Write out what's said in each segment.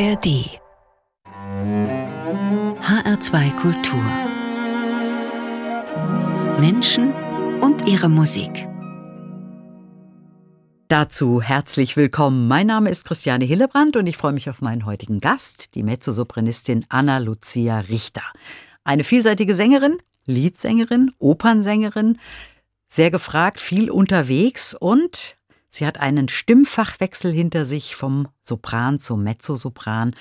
ARD HR2 Kultur Menschen und ihre Musik. Dazu herzlich willkommen. Mein Name ist Christiane Hillebrand und ich freue mich auf meinen heutigen Gast, die Mezzosopranistin Anna Lucia Richter. Eine vielseitige Sängerin, Liedsängerin, Opernsängerin, sehr gefragt, viel unterwegs und sie hat einen Stimmfachwechsel hinter sich vom Sopran zum Mezzosopran.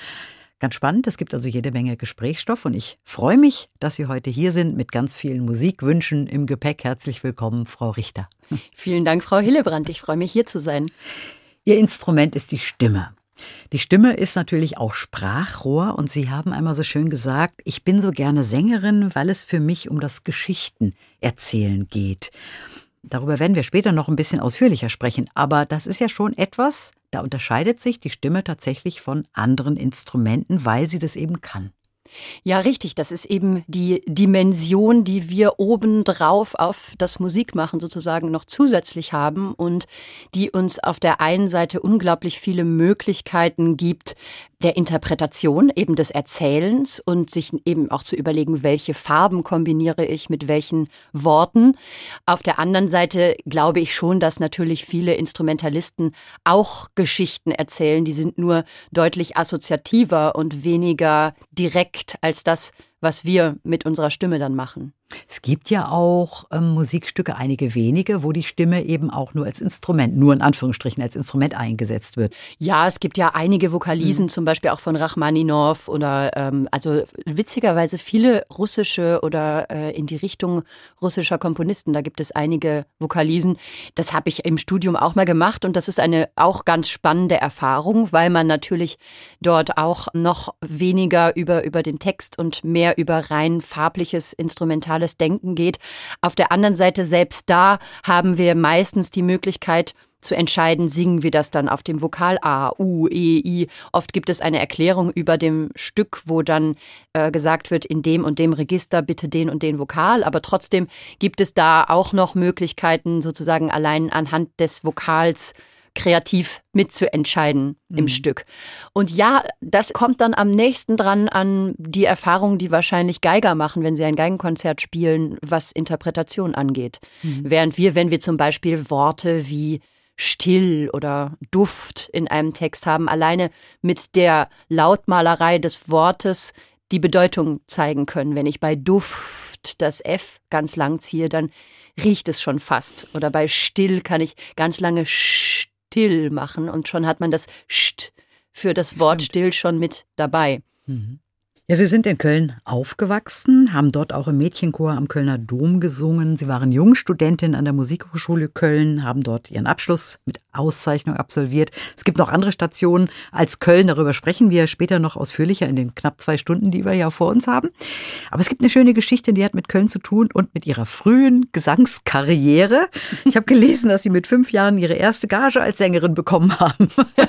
Ganz spannend, es gibt also jede Menge Gesprächsstoff und ich freue mich, dass Sie heute hier sind mit ganz vielen Musikwünschen im Gepäck. Herzlich willkommen, Frau Richter. Vielen Dank, Frau Hillebrand. Ich freue mich, hier zu sein. Ihr Instrument ist die Stimme. Die Stimme ist natürlich auch Sprachrohr und Sie haben einmal so schön gesagt, ich bin so gerne Sängerin, weil es für mich um das Geschichtenerzählen geht. Darüber werden wir später noch ein bisschen ausführlicher sprechen, aber das ist ja schon etwas, da unterscheidet sich die Stimme tatsächlich von anderen Instrumenten, weil sie das eben kann. Ja, richtig. Das ist eben die Dimension, die wir obendrauf auf das Musikmachen sozusagen noch zusätzlich haben und die uns auf der einen Seite unglaublich viele Möglichkeiten gibt, der Interpretation, eben des Erzählens und sich eben auch zu überlegen, welche Farben kombiniere ich mit welchen Worten. Auf der anderen Seite glaube ich schon, dass natürlich viele Instrumentalisten auch Geschichten erzählen, die sind nur deutlich assoziativer und weniger direkt als das, was wir mit unserer Stimme dann machen. Es gibt ja auch ähm, Musikstücke, einige wenige, wo die Stimme eben auch nur als Instrument, nur in Anführungsstrichen als Instrument eingesetzt wird. Ja, es gibt ja einige Vokalisen, mhm. zum Beispiel auch von Rachmaninov oder ähm, also witzigerweise viele russische oder äh, in die Richtung russischer Komponisten. Da gibt es einige Vokalisen. Das habe ich im Studium auch mal gemacht und das ist eine auch ganz spannende Erfahrung, weil man natürlich dort auch noch weniger über, über den Text und mehr über rein farbliches Instrumental rationales Denken geht. Auf der anderen Seite, selbst da haben wir meistens die Möglichkeit, zu entscheiden, singen wir das dann auf dem Vokal A, U, E, I. Oft gibt es eine Erklärung über dem Stück, wo dann äh, gesagt wird, in dem und dem Register bitte den und den Vokal. Aber trotzdem gibt es da auch noch Möglichkeiten, sozusagen allein anhand des Vokals kreativ mitzuentscheiden mhm. im Stück. Und ja, das kommt dann am nächsten dran an die Erfahrung, die wahrscheinlich Geiger machen, wenn sie ein Geigenkonzert spielen, was Interpretation angeht. Mhm. Während wir, wenn wir zum Beispiel Worte wie still oder Duft in einem Text haben, alleine mit der Lautmalerei des Wortes die Bedeutung zeigen können. Wenn ich bei Duft das F ganz lang ziehe, dann riecht es schon fast. Oder bei still kann ich ganz lange st still machen und schon hat man das St für das Wort still schon mit dabei. Mhm. Ja, Sie sind in Köln aufgewachsen, haben dort auch im Mädchenchor am Kölner Dom gesungen. Sie waren Jungstudentin an der Musikhochschule Köln, haben dort ihren Abschluss mit Auszeichnung absolviert. Es gibt noch andere Stationen als Köln, darüber sprechen wir später noch ausführlicher in den knapp zwei Stunden, die wir ja vor uns haben. Aber es gibt eine schöne Geschichte, die hat mit Köln zu tun und mit ihrer frühen Gesangskarriere. Ich habe gelesen, dass Sie mit fünf Jahren Ihre erste Gage als Sängerin bekommen haben.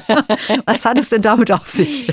Was hat es denn damit auf sich?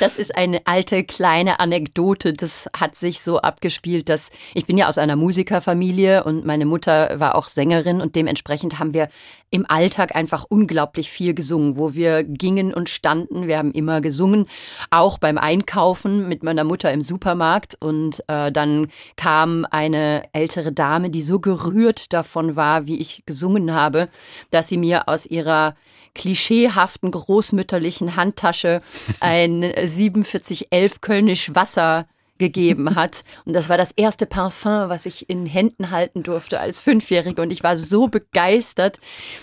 Das ist eine alte kleine Anekdote, das hat sich so abgespielt, dass ich bin ja aus einer Musikerfamilie und meine Mutter war auch Sängerin und dementsprechend haben wir im Alltag einfach unglaublich viel gesungen, wo wir gingen und standen. Wir haben immer gesungen, auch beim Einkaufen mit meiner Mutter im Supermarkt. Und äh, dann kam eine ältere Dame, die so gerührt davon war, wie ich gesungen habe, dass sie mir aus ihrer klischeehaften großmütterlichen Handtasche ein 4711 Kölnisch Wasser gegeben hat. Und das war das erste Parfum, was ich in Händen halten durfte als Fünfjährige. Und ich war so begeistert,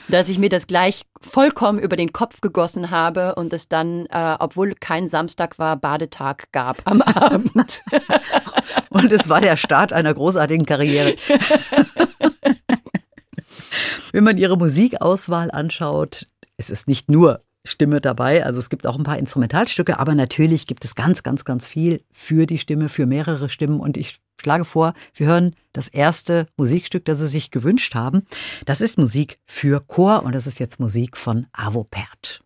dass ich mir das gleich vollkommen über den Kopf gegossen habe und es dann, äh, obwohl kein Samstag war, Badetag gab am Abend. und es war der Start einer großartigen Karriere. Wenn man ihre Musikauswahl anschaut, es ist nicht nur Stimme dabei, also es gibt auch ein paar Instrumentalstücke, aber natürlich gibt es ganz, ganz, ganz viel für die Stimme, für mehrere Stimmen. Und ich schlage vor, wir hören das erste Musikstück, das Sie sich gewünscht haben. Das ist Musik für Chor und das ist jetzt Musik von Avo Pert.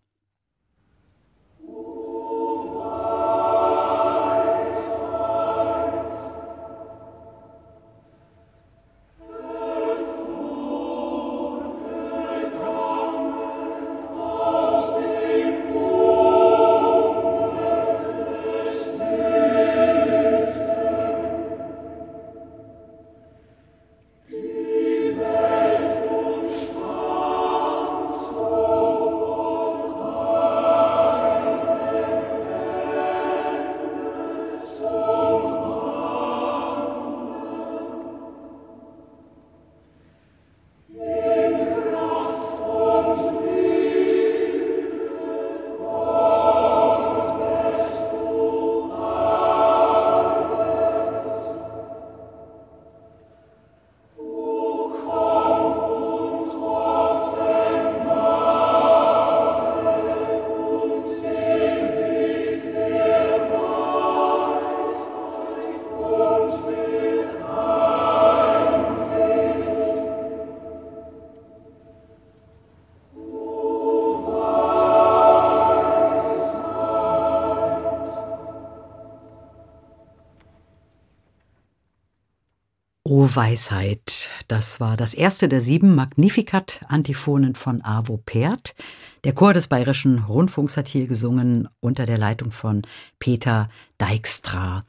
Weisheit, das war das erste der sieben Magnificat-Antiphonen von Avo Pärt. Der Chor des Bayerischen Rundfunks hat hier gesungen unter der Leitung von Peter Dijkstra.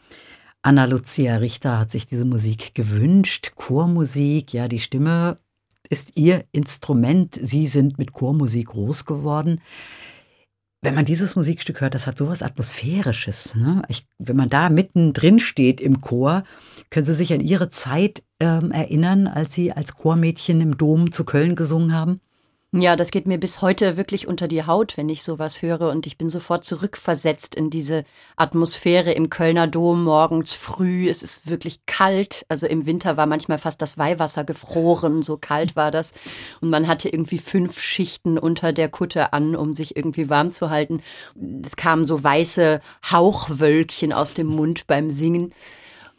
Anna Lucia Richter hat sich diese Musik gewünscht. Chormusik, ja, die Stimme ist ihr Instrument. Sie sind mit Chormusik groß geworden wenn man dieses Musikstück hört, das hat sowas Atmosphärisches. Ne? Ich, wenn man da mittendrin steht im Chor, können Sie sich an Ihre Zeit ähm, erinnern, als Sie als Chormädchen im Dom zu Köln gesungen haben? Ja, das geht mir bis heute wirklich unter die Haut, wenn ich sowas höre. Und ich bin sofort zurückversetzt in diese Atmosphäre im Kölner Dom morgens früh. Es ist wirklich kalt. Also im Winter war manchmal fast das Weihwasser gefroren. So kalt war das. Und man hatte irgendwie fünf Schichten unter der Kutte an, um sich irgendwie warm zu halten. Es kamen so weiße Hauchwölkchen aus dem Mund beim Singen.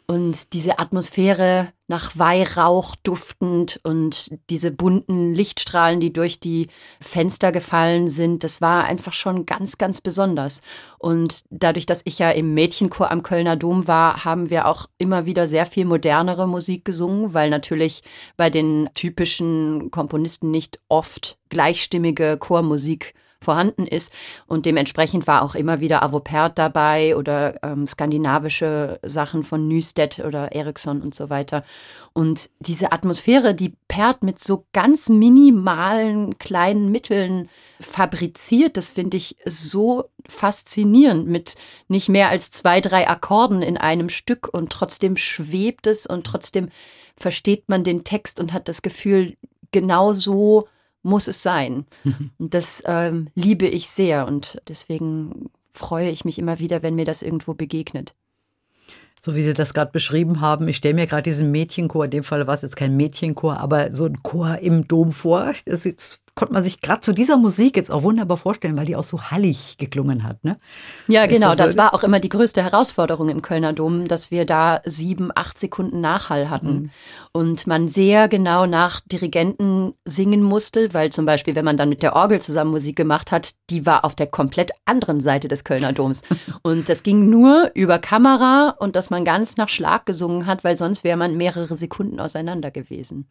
Und diese Atmosphäre nach Weihrauch duftend und diese bunten Lichtstrahlen, die durch die Fenster gefallen sind, das war einfach schon ganz, ganz besonders. Und dadurch, dass ich ja im Mädchenchor am Kölner Dom war, haben wir auch immer wieder sehr viel modernere Musik gesungen, weil natürlich bei den typischen Komponisten nicht oft gleichstimmige Chormusik vorhanden ist. Und dementsprechend war auch immer wieder Avopert dabei oder ähm, skandinavische Sachen von Nystedt oder Ericsson und so weiter. Und diese Atmosphäre, die Pert mit so ganz minimalen kleinen Mitteln fabriziert, das finde ich so faszinierend mit nicht mehr als zwei, drei Akkorden in einem Stück und trotzdem schwebt es und trotzdem versteht man den Text und hat das Gefühl, genau so muss es sein. Und das ähm, liebe ich sehr und deswegen freue ich mich immer wieder, wenn mir das irgendwo begegnet. So wie Sie das gerade beschrieben haben, ich stelle mir gerade diesen Mädchenchor, in dem Fall war es jetzt kein Mädchenchor, aber so ein Chor im Dom vor. Das ist konnte man sich gerade zu dieser Musik jetzt auch wunderbar vorstellen, weil die auch so hallig geklungen hat. Ne? Ja, genau. Das, das, war auch immer die größte Herausforderung im Kölner Dom, dass wir da sieben, acht Sekunden Nachhall hatten. Mhm. Und man sehr genau nach Dirigenten singen musste, weil zum Beispiel, wenn man dann mit der Orgel zusammen Musik gemacht hat, die war auf der komplett anderen Seite des Kölner Doms. und das ging nur über Kamera und dass man ganz nach Schlag gesungen hat, weil sonst wäre man mehrere Sekunden auseinander gewesen.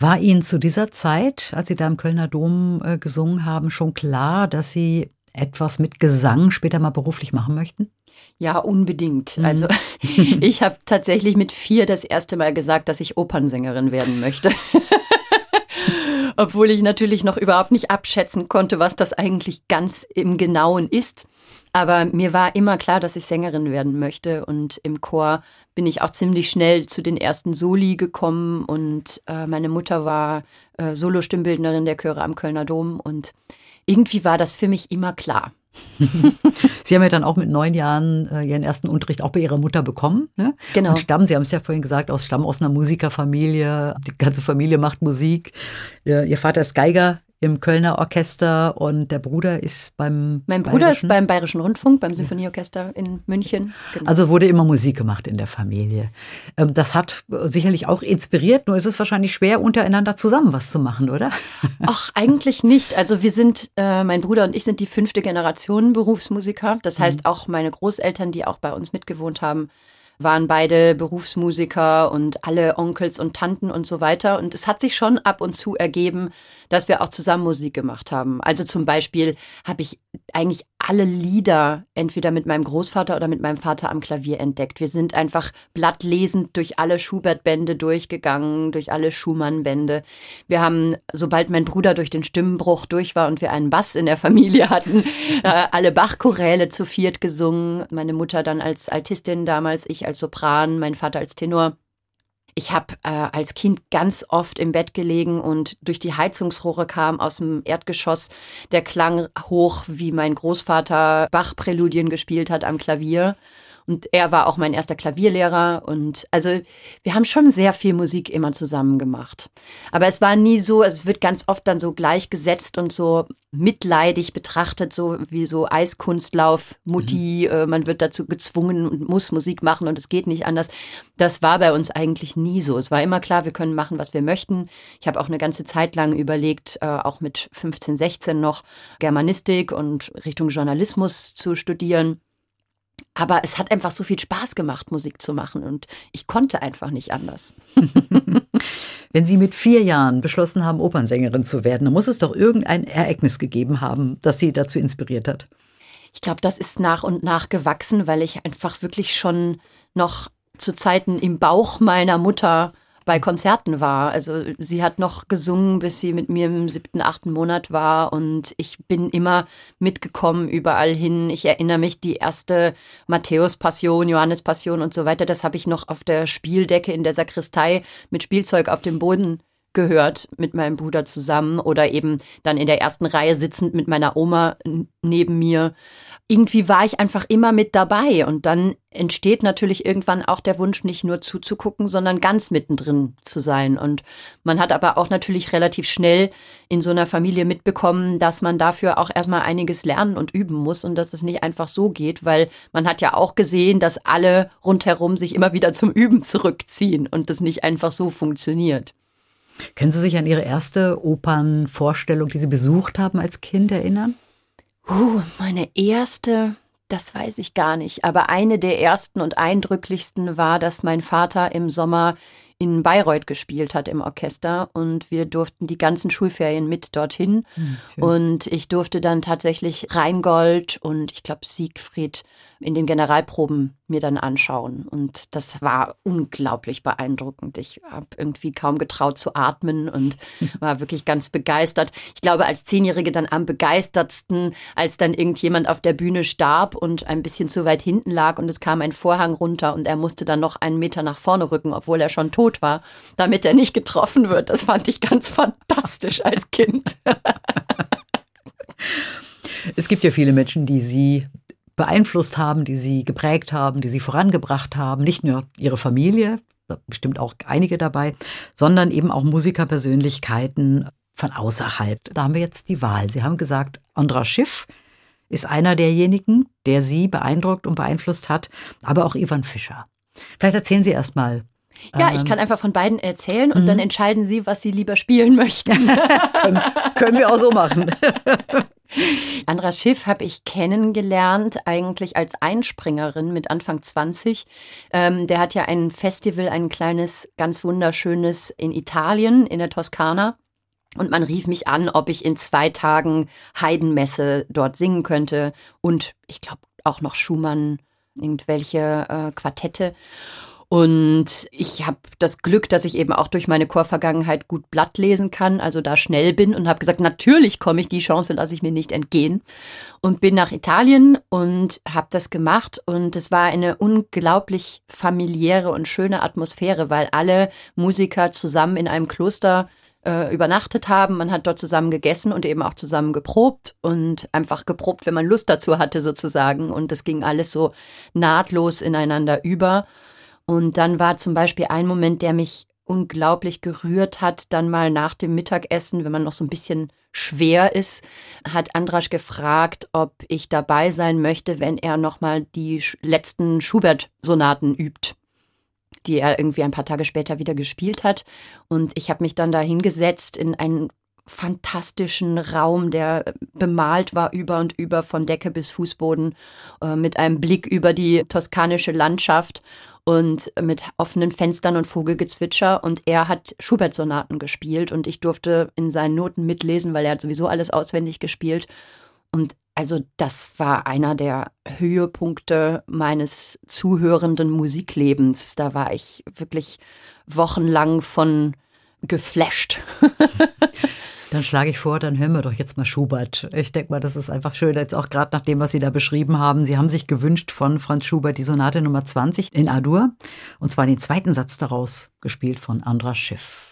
War Ihnen zu dieser Zeit, als Sie da im Kölner Dom äh, gesungen haben, schon klar, dass Sie etwas mit Gesang später mal beruflich machen möchten? Ja, unbedingt. Mhm. Also ich habe tatsächlich mit vier das erste Mal gesagt, dass ich Opernsängerin werden möchte. Obwohl ich natürlich noch überhaupt nicht abschätzen konnte, was das eigentlich ganz im Genauen ist. Aber mir war immer klar, dass ich Sängerin werden möchte. Und im Chor bin ich auch ziemlich schnell zu den ersten Soli gekommen. Und äh, meine Mutter war äh, Solostimmbildnerin der Chöre am Kölner Dom. Und irgendwie war das für mich immer klar. Sie haben ja dann auch mit neun Jahren äh, Ihren ersten Unterricht auch bei Ihrer Mutter bekommen. Ne? Genau. Und stammen, Sie haben es ja vorhin gesagt, aus Stamm aus einer Musikerfamilie. Die ganze Familie macht Musik. Ihr, Ihr Vater ist Geiger im Kölner Orchester und der Bruder ist beim Mein Bruder Bayerischen. ist beim Bayerischen Rundfunk, beim Sinfonieorchester in München. Genau. Also wurde immer Musik gemacht in der Familie. Ähm, das hat sicherlich auch inspiriert, nur ist es wahrscheinlich schwer, untereinander zusammen was zu machen, oder? Ach, eigentlich nicht. Also wir sind, äh, mein Bruder und ich sind die fünfte Generation Berufsmusiker. Das heißt, mhm. auch meine Großeltern, die auch bei uns mitgewohnt haben, waren beide Berufsmusiker und alle Onkels und Tanten und so weiter. Und es hat sich schon ab und zu ergeben, dass wir auch zusammen Musik gemacht haben. Also zum Beispiel habe ich eigentlich alle Lieder entweder mit meinem Großvater oder mit meinem Vater am Klavier entdeckt. Wir sind einfach blattlesend durch alle Schubert-Bände durchgegangen, durch alle Schumann-Bände. Wir haben, sobald mein Bruder durch den Stimmenbruch durch war und wir einen Bass in der Familie hatten, äh, alle Bach-Choräle zu viert gesungen. Meine Mutter dann als Altistin damals, ich als Sopran, mein Vater als Tenor. Ich habe äh, als Kind ganz oft im Bett gelegen und durch die Heizungsrohre kam aus dem Erdgeschoss der Klang hoch, wie mein Großvater Bach-Präludien gespielt hat am Klavier. Und er war auch mein erster Klavierlehrer. Und also wir haben schon sehr viel Musik immer zusammen gemacht. Aber es war nie so, also es wird ganz oft dann so gleichgesetzt und so mitleidig betrachtet, so wie so Eiskunstlauf, Mutti, mhm. äh, man wird dazu gezwungen und muss Musik machen und es geht nicht anders. Das war bei uns eigentlich nie so. Es war immer klar, wir können machen, was wir möchten. Ich habe auch eine ganze Zeit lang überlegt, äh, auch mit 15, 16 noch Germanistik und Richtung Journalismus zu studieren. Aber es hat einfach so viel Spaß gemacht, Musik zu machen und ich konnte einfach nicht anders. Wenn Sie mit vier Jahren beschlossen haben, Opernsängerin zu werden, dann muss es doch irgendein Ereignis gegeben haben, das Sie dazu inspiriert hat. Ich glaube, das ist nach und nach gewachsen, weil ich einfach wirklich schon noch zu Zeiten im Bauch meiner Mutter bei Konzerten war. Also sie hat noch gesungen, bis sie mit mir im siebten, achten Monat war und ich bin immer mitgekommen überall hin. Ich erinnere mich, die erste Matthäus-Passion, Johannes-Passion und so weiter, das habe ich noch auf der Spieldecke in der Sakristei mit Spielzeug auf dem Boden gehört mit meinem Bruder zusammen oder eben dann in der ersten Reihe sitzend mit meiner Oma neben mir irgendwie war ich einfach immer mit dabei. Und dann entsteht natürlich irgendwann auch der Wunsch, nicht nur zuzugucken, sondern ganz mittendrin zu sein. Und man hat aber auch natürlich relativ schnell in so einer Familie mitbekommen, dass man dafür auch erstmal einiges lernen und üben muss und dass es nicht einfach so geht, weil man hat ja auch gesehen, dass alle rundherum sich immer wieder zum Üben zurückziehen und das nicht einfach so funktioniert. Können Sie sich an Ihre erste Opernvorstellung, die Sie besucht haben als Kind, erinnern? Uh, meine erste, das weiß ich gar nicht, aber eine der ersten und eindrücklichsten war, dass mein Vater im Sommer in Bayreuth gespielt hat im Orchester und wir durften die ganzen Schulferien mit dorthin. Hm, und ich durfte dann tatsächlich Rheingold und ich glaube Siegfried in den Generalproben mir dann anschauen. Und das war unglaublich beeindruckend. Ich habe irgendwie kaum getraut zu atmen und war wirklich ganz begeistert. Ich glaube, als Zehnjährige dann am begeistertsten, als dann irgendjemand auf der Bühne starb und ein bisschen zu weit hinten lag und es kam ein Vorhang runter und er musste dann noch einen Meter nach vorne rücken, obwohl er schon tot war, damit er nicht getroffen wird. Das fand ich ganz fantastisch als Kind. Es gibt ja viele Menschen, die Sie beeinflusst haben, die sie geprägt haben, die sie vorangebracht haben. Nicht nur ihre Familie, bestimmt auch einige dabei, sondern eben auch Musikerpersönlichkeiten von außerhalb. Da haben wir jetzt die Wahl. Sie haben gesagt, Andra Schiff ist einer derjenigen, der Sie beeindruckt und beeinflusst hat, aber auch Ivan Fischer. Vielleicht erzählen Sie erst mal. Ja, ich ähm, kann einfach von beiden erzählen und mhm. dann entscheiden Sie, was Sie lieber spielen möchten. können, können wir auch so machen. Andras Schiff habe ich kennengelernt, eigentlich als Einspringerin mit Anfang 20. Ähm, der hat ja ein Festival, ein kleines, ganz wunderschönes in Italien, in der Toskana. Und man rief mich an, ob ich in zwei Tagen Heidenmesse dort singen könnte. Und ich glaube auch noch Schumann, irgendwelche äh, Quartette. Und ich habe das Glück, dass ich eben auch durch meine Chorvergangenheit gut Blatt lesen kann, also da schnell bin und habe gesagt, natürlich komme ich, die Chance lasse ich mir nicht entgehen. Und bin nach Italien und habe das gemacht. Und es war eine unglaublich familiäre und schöne Atmosphäre, weil alle Musiker zusammen in einem Kloster äh, übernachtet haben. Man hat dort zusammen gegessen und eben auch zusammen geprobt und einfach geprobt, wenn man Lust dazu hatte sozusagen. Und das ging alles so nahtlos ineinander über. Und dann war zum Beispiel ein Moment, der mich unglaublich gerührt hat, dann mal nach dem Mittagessen, wenn man noch so ein bisschen schwer ist, hat Andrasch gefragt, ob ich dabei sein möchte, wenn er nochmal die letzten Schubert-Sonaten übt, die er irgendwie ein paar Tage später wieder gespielt hat. Und ich habe mich dann da hingesetzt in einen fantastischen Raum, der bemalt war über und über von Decke bis Fußboden, äh, mit einem Blick über die toskanische Landschaft und mit offenen Fenstern und Vogelgezwitscher. Und er hat Schubert-Sonaten gespielt und ich durfte in seinen Noten mitlesen, weil er hat sowieso alles auswendig gespielt. Und also das war einer der Höhepunkte meines zuhörenden Musiklebens. Da war ich wirklich wochenlang von geflasht. Dann schlage ich vor, dann hören wir doch jetzt mal Schubert. Ich denke mal, das ist einfach schön, jetzt auch gerade nach dem, was Sie da beschrieben haben. Sie haben sich gewünscht von Franz Schubert die Sonate Nummer 20 in A-Dur und zwar den zweiten Satz daraus gespielt von Andras Schiff.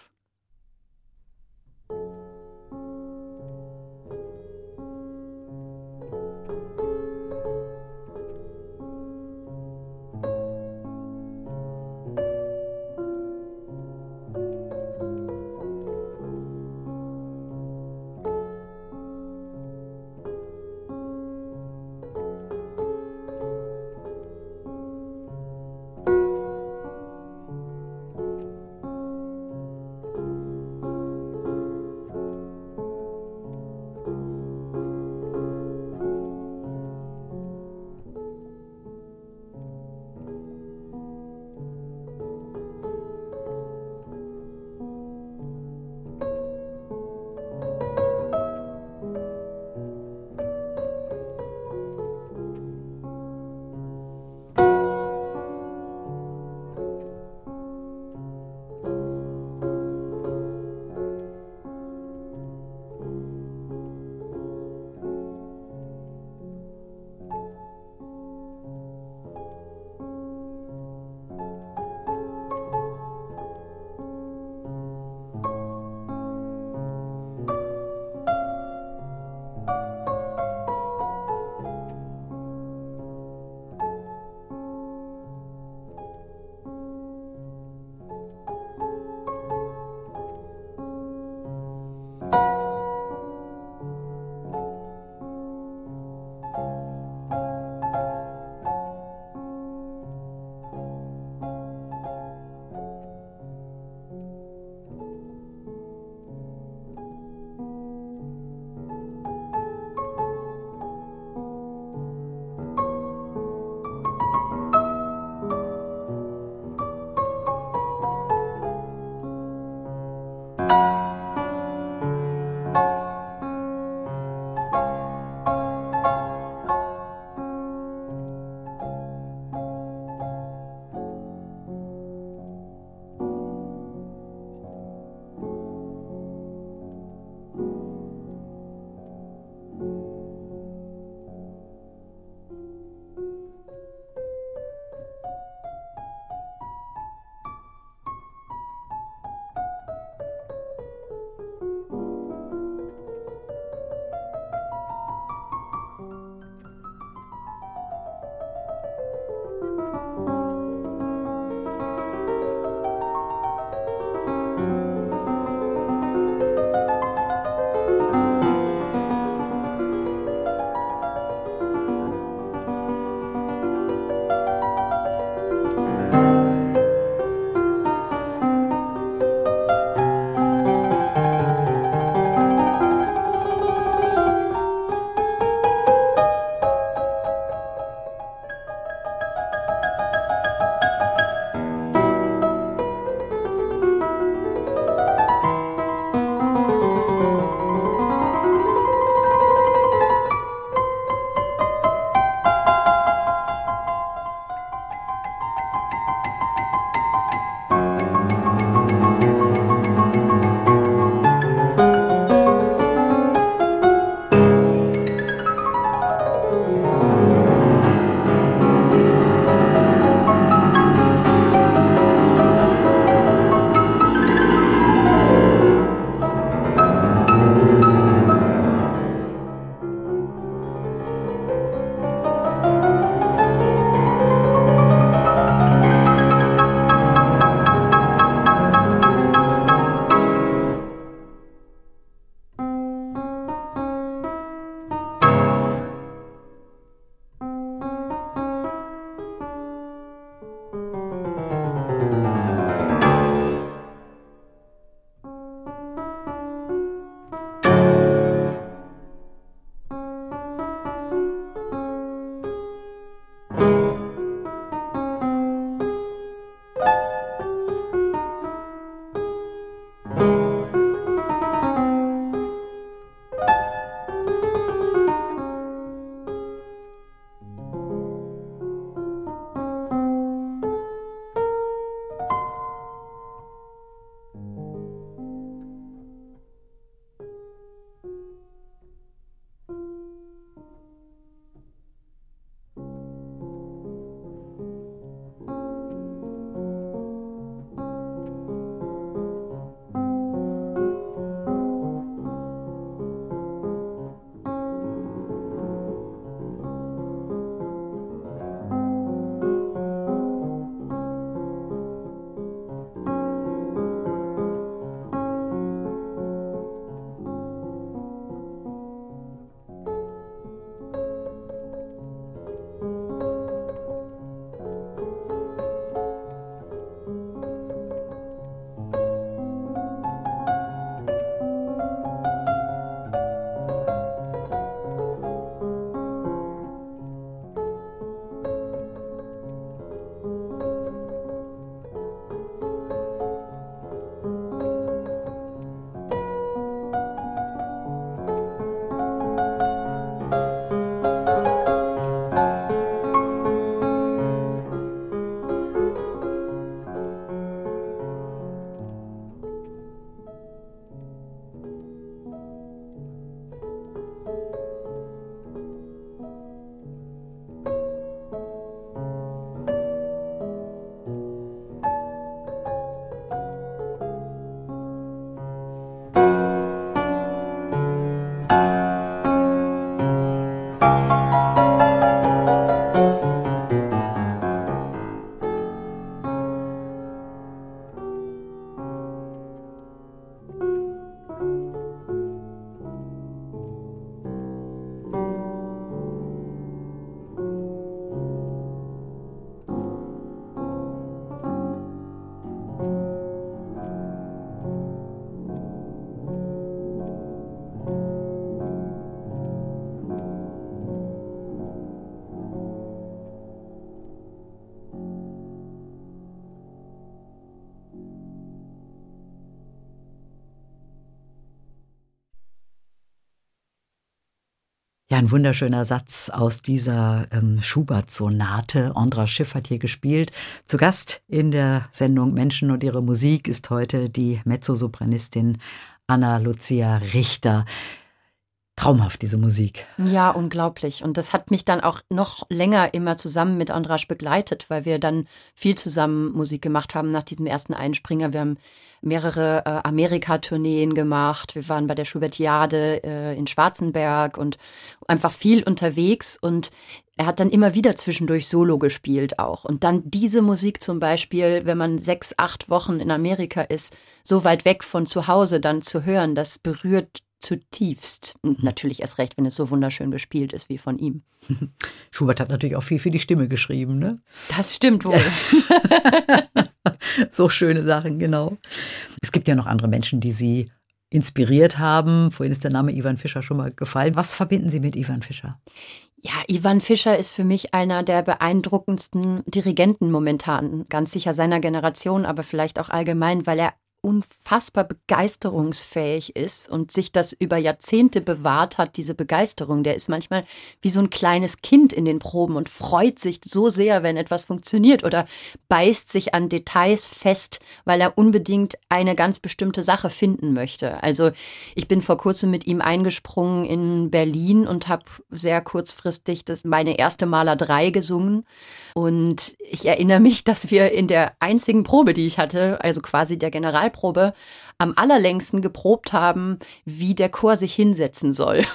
Ein wunderschöner Satz aus dieser ähm, Schubert-Sonate. Andra Schiff hat hier gespielt. Zu Gast in der Sendung Menschen und ihre Musik ist heute die Mezzosopranistin Anna Lucia Richter. Traumhaft, diese Musik. Ja, unglaublich. Und das hat mich dann auch noch länger immer zusammen mit Andrasch begleitet, weil wir dann viel zusammen Musik gemacht haben nach diesem ersten Einspringer. Wir haben mehrere äh, Amerika-Tourneen gemacht. Wir waren bei der Schubertiade äh, in Schwarzenberg und einfach viel unterwegs. Und er hat dann immer wieder zwischendurch Solo gespielt auch. Und dann diese Musik zum Beispiel, wenn man sechs, acht Wochen in Amerika ist, so weit weg von zu Hause dann zu hören, das berührt zutiefst. Und mhm. natürlich erst recht, wenn es so wunderschön gespielt ist wie von ihm. Schubert hat natürlich auch viel für die Stimme geschrieben, ne? Das stimmt wohl. so schöne Sachen, genau. Es gibt ja noch andere Menschen, die Sie inspiriert haben. Vorhin ist der Name Ivan Fischer schon mal gefallen. Was verbinden Sie mit Ivan Fischer? Ja, Ivan Fischer ist für mich einer der beeindruckendsten Dirigenten momentan. Ganz sicher seiner Generation, aber vielleicht auch allgemein, weil er unfassbar begeisterungsfähig ist und sich das über Jahrzehnte bewahrt hat, diese Begeisterung. Der ist manchmal wie so ein kleines Kind in den Proben und freut sich so sehr, wenn etwas funktioniert oder beißt sich an Details fest, weil er unbedingt eine ganz bestimmte Sache finden möchte. Also ich bin vor kurzem mit ihm eingesprungen in Berlin und habe sehr kurzfristig das meine erste Maler 3 gesungen und ich erinnere mich, dass wir in der einzigen Probe, die ich hatte, also quasi der Generalprobe, am allerlängsten geprobt haben, wie der Chor sich hinsetzen soll.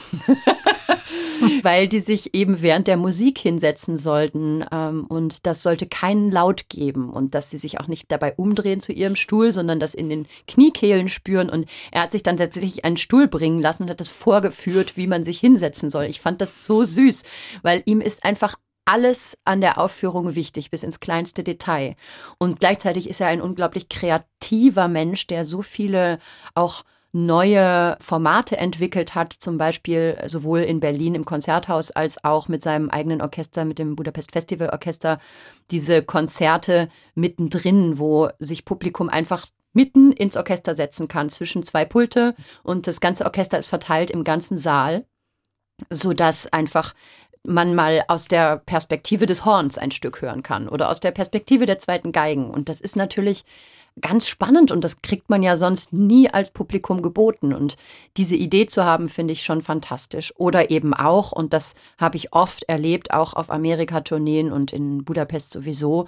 Weil die sich eben während der Musik hinsetzen sollten. Ähm, und das sollte keinen Laut geben. Und dass sie sich auch nicht dabei umdrehen zu ihrem Stuhl, sondern das in den Kniekehlen spüren. Und er hat sich dann tatsächlich einen Stuhl bringen lassen und hat das vorgeführt, wie man sich hinsetzen soll. Ich fand das so süß, weil ihm ist einfach alles an der Aufführung wichtig, bis ins kleinste Detail. Und gleichzeitig ist er ein unglaublich kreativer Mensch, der so viele auch neue Formate entwickelt hat, zum Beispiel sowohl in Berlin im Konzerthaus als auch mit seinem eigenen Orchester, mit dem Budapest Festival Orchester, diese Konzerte mittendrin, wo sich Publikum einfach mitten ins Orchester setzen kann, zwischen zwei Pulte und das ganze Orchester ist verteilt im ganzen Saal, sodass einfach man mal aus der Perspektive des Horns ein Stück hören kann oder aus der Perspektive der zweiten Geigen. Und das ist natürlich ganz spannend und das kriegt man ja sonst nie als Publikum geboten. Und diese Idee zu haben, finde ich schon fantastisch. Oder eben auch, und das habe ich oft erlebt, auch auf Amerika-Tourneen und in Budapest sowieso,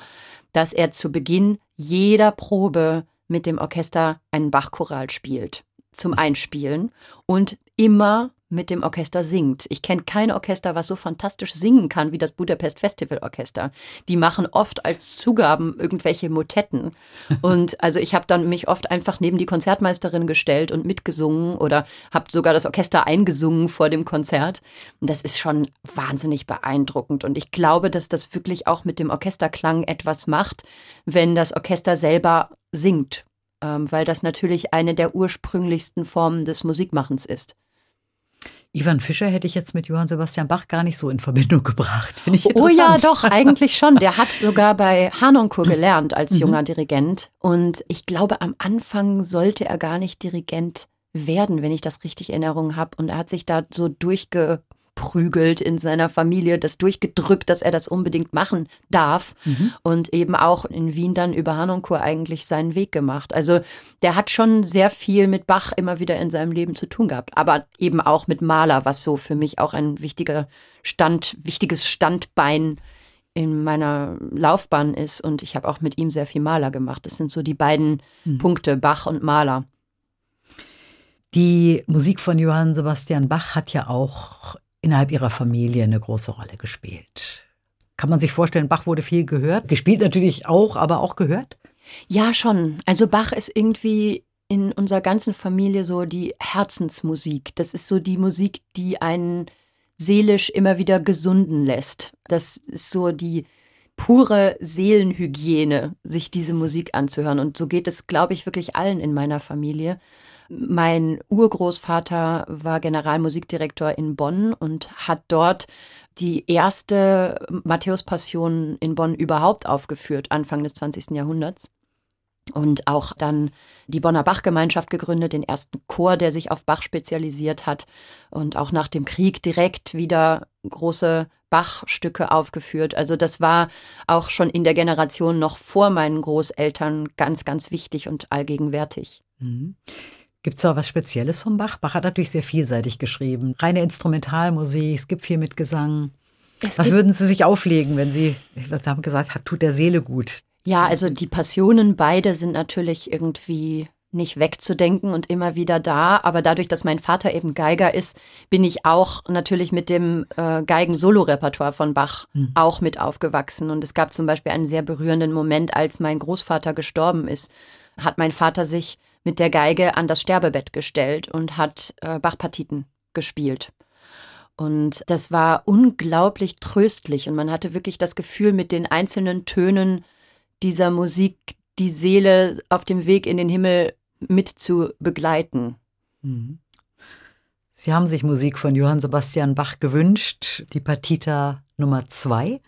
dass er zu Beginn jeder Probe mit dem Orchester einen Bachchoral spielt zum Einspielen und immer mit dem Orchester singt. Ich kenne kein Orchester, was so fantastisch singen kann wie das Budapest Festival Orchester. Die machen oft als Zugaben irgendwelche Motetten. Und also ich habe dann mich oft einfach neben die Konzertmeisterin gestellt und mitgesungen oder habe sogar das Orchester eingesungen vor dem Konzert. Und das ist schon wahnsinnig beeindruckend. Und ich glaube, dass das wirklich auch mit dem Orchesterklang etwas macht, wenn das Orchester selber singt. Ähm, weil das natürlich eine der ursprünglichsten Formen des Musikmachens ist. Ivan Fischer hätte ich jetzt mit Johann Sebastian Bach gar nicht so in Verbindung gebracht. Finde ich interessant. Oh ja, doch, eigentlich schon. Der hat sogar bei Hanonkur gelernt als mhm. junger Dirigent. Und ich glaube, am Anfang sollte er gar nicht Dirigent werden, wenn ich das richtig in Erinnerung habe. Und er hat sich da so durchge durchgeprügelt in seiner Familie, das durchgedrückt, dass er das unbedingt machen darf mhm. und eben auch in Wien dann über Hanonkur eigentlich seinen Weg gemacht. Also der hat schon sehr viel mit Bach immer wieder in seinem Leben zu tun gehabt, aber eben auch mit Maler, was so für mich auch ein wichtiger Stand, wichtiges Standbein in meiner Laufbahn ist und ich habe auch mit ihm sehr viel Maler gemacht. Das sind so die beiden mhm. Punkte, Bach und Maler. Die Musik von Johann Sebastian Bach hat ja auch innerhalb ihrer Familie eine große Rolle gespielt. Kann man sich vorstellen, Bach wurde viel gehört, gespielt natürlich auch, aber auch gehört? Ja, schon. Also Bach ist irgendwie in unserer ganzen Familie so die Herzensmusik. Das ist so die Musik, die einen seelisch immer wieder gesunden lässt. Das ist so die pure Seelenhygiene, sich diese Musik anzuhören. Und so geht es, glaube ich, wirklich allen in meiner Familie. Mein Urgroßvater war Generalmusikdirektor in Bonn und hat dort die erste Matthäus-Passion in Bonn überhaupt aufgeführt, Anfang des 20. Jahrhunderts. und auch dann die Bonner Bachgemeinschaft gegründet, den ersten Chor, der sich auf Bach spezialisiert hat und auch nach dem Krieg direkt wieder große Bachstücke aufgeführt. Also das war auch schon in der Generation noch vor meinen Großeltern ganz, ganz wichtig und allgegenwärtig. Mhm. Gibt es da was Spezielles vom Bach? Bach hat natürlich sehr vielseitig geschrieben. Reine Instrumentalmusik, es gibt viel mit Gesang. Es was würden Sie sich auflegen, wenn Sie, ich haben gesagt, hat, tut der Seele gut? Ja, also die Passionen beide sind natürlich irgendwie nicht wegzudenken und immer wieder da. Aber dadurch, dass mein Vater eben Geiger ist, bin ich auch natürlich mit dem äh, Geigen-Solo-Repertoire von Bach mhm. auch mit aufgewachsen. Und es gab zum Beispiel einen sehr berührenden Moment, als mein Großvater gestorben ist, hat mein Vater sich mit der Geige an das Sterbebett gestellt und hat äh, Bachpartiten gespielt. Und das war unglaublich tröstlich und man hatte wirklich das Gefühl, mit den einzelnen Tönen dieser Musik die Seele auf dem Weg in den Himmel mit zu begleiten. Mhm. Sie haben sich Musik von Johann Sebastian Bach gewünscht, die Partita Nummer zwei.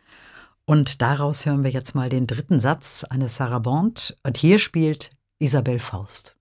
Und daraus hören wir jetzt mal den dritten Satz eines Sarabande. Und hier spielt Isabel Faust.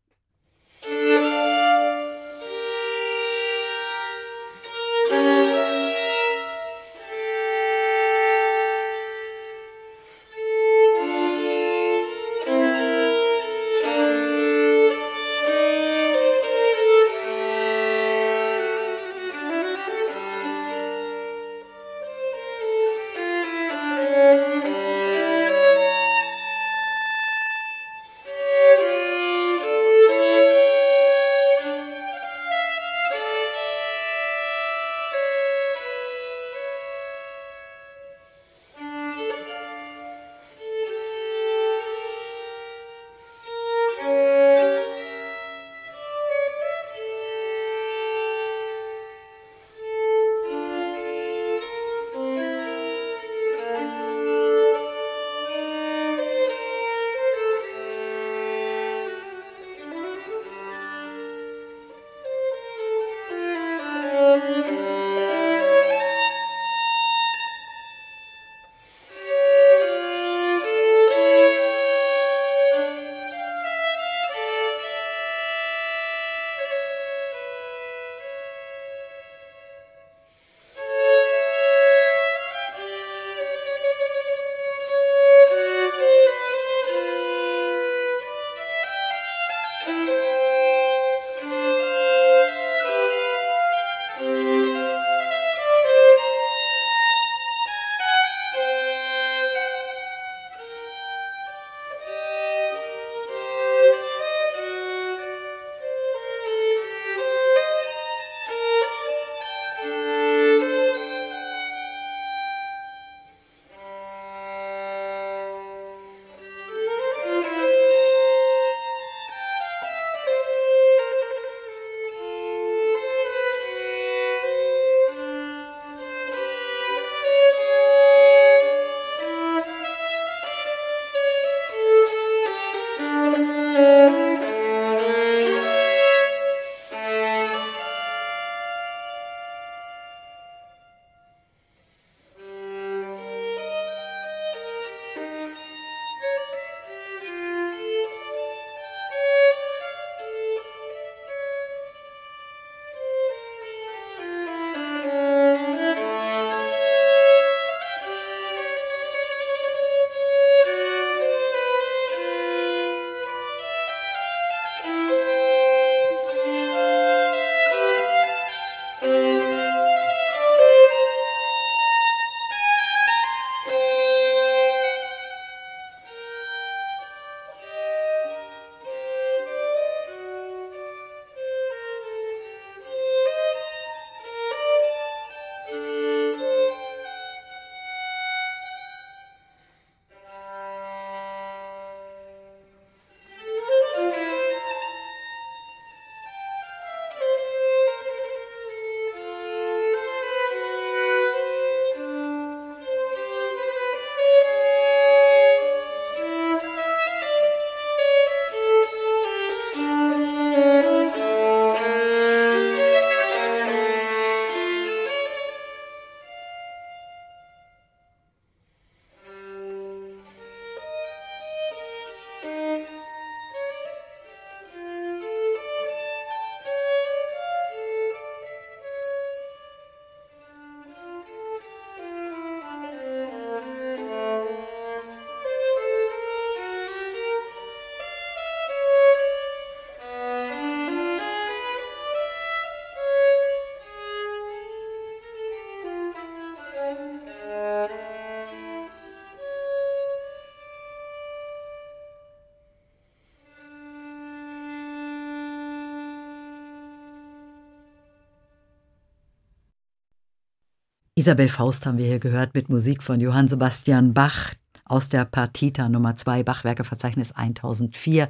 Isabel Faust haben wir hier gehört mit Musik von Johann Sebastian Bach aus der Partita Nummer 2 Bachwerkeverzeichnis 1004.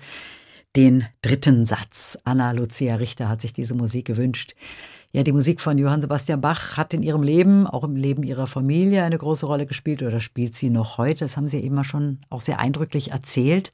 Den dritten Satz. Anna Lucia Richter hat sich diese Musik gewünscht. Ja, die Musik von Johann Sebastian Bach hat in ihrem Leben, auch im Leben ihrer Familie, eine große Rolle gespielt oder spielt sie noch heute. Das haben Sie eben schon auch sehr eindrücklich erzählt.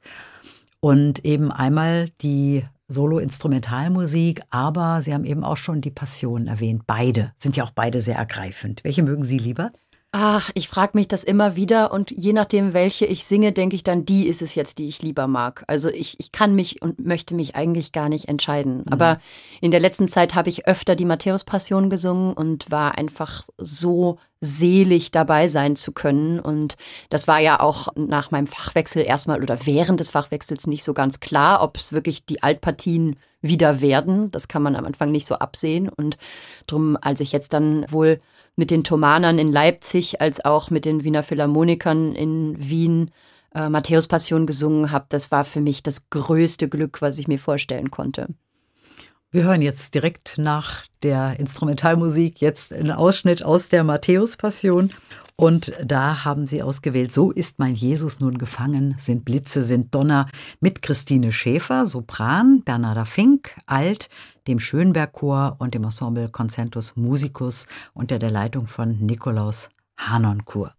Und eben einmal die Solo-Instrumentalmusik, aber Sie haben eben auch schon die Passion erwähnt. Beide sind ja auch beide sehr ergreifend. Welche mögen Sie lieber? Ach, ich frage mich das immer wieder und je nachdem, welche ich singe, denke ich dann, die ist es jetzt, die ich lieber mag. Also ich, ich kann mich und möchte mich eigentlich gar nicht entscheiden. Mhm. Aber in der letzten Zeit habe ich öfter die Matthäus-Passion gesungen und war einfach so selig dabei sein zu können. Und das war ja auch nach meinem Fachwechsel erstmal oder während des Fachwechsels nicht so ganz klar, ob es wirklich die Altpartien wieder werden. Das kann man am Anfang nicht so absehen. Und drum, als ich jetzt dann wohl mit den Thomanern in Leipzig als auch mit den Wiener Philharmonikern in Wien äh, Matthäus Passion gesungen habe, das war für mich das größte Glück, was ich mir vorstellen konnte. Wir hören jetzt direkt nach der Instrumentalmusik jetzt einen Ausschnitt aus der Matthäus-Passion. Und da haben Sie ausgewählt, So ist mein Jesus nun gefangen, sind Blitze, sind Donner, mit Christine Schäfer, Sopran, Bernarda Fink, Alt, dem Schönberg-Chor und dem Ensemble Concentus Musicus unter der Leitung von Nikolaus Hanonkur.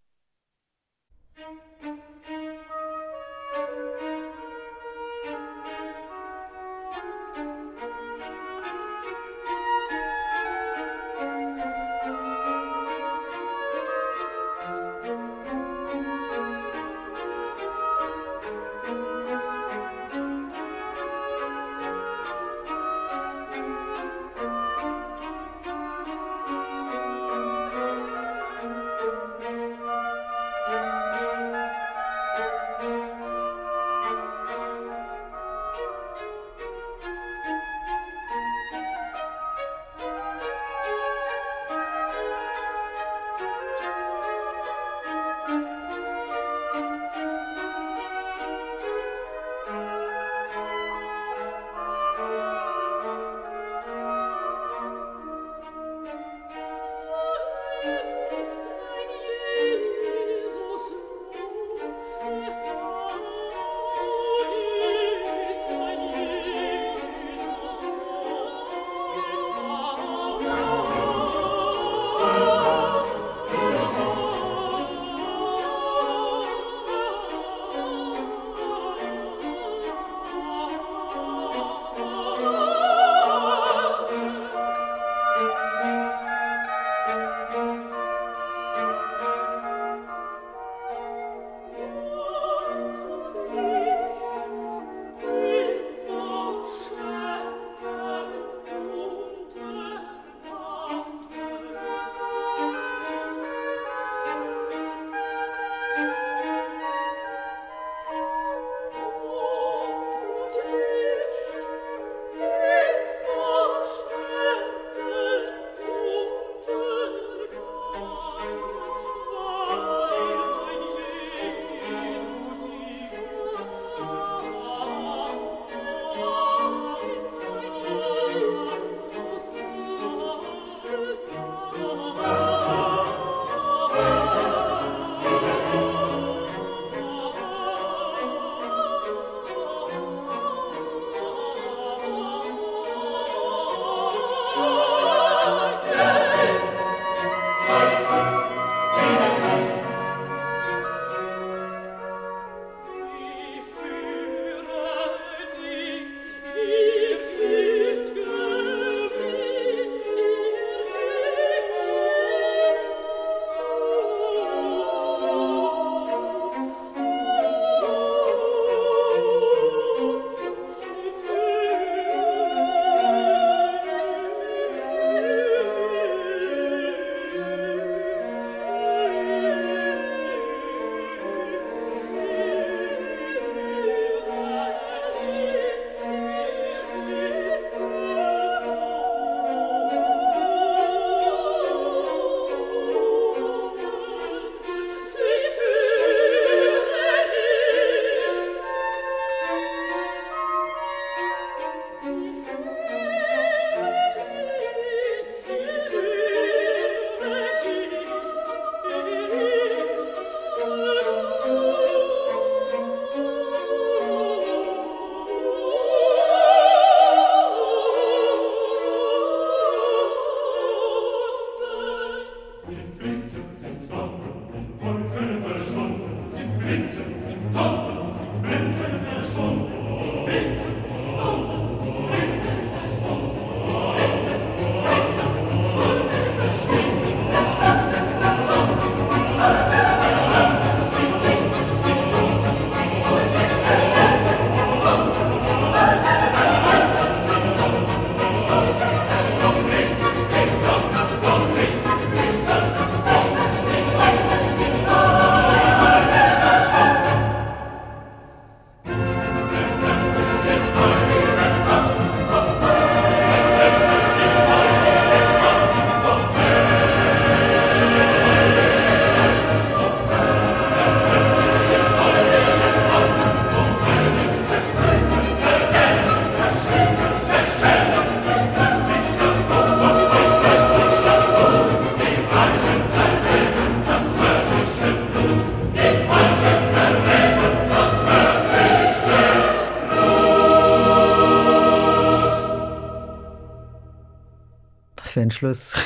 Ein Schluss.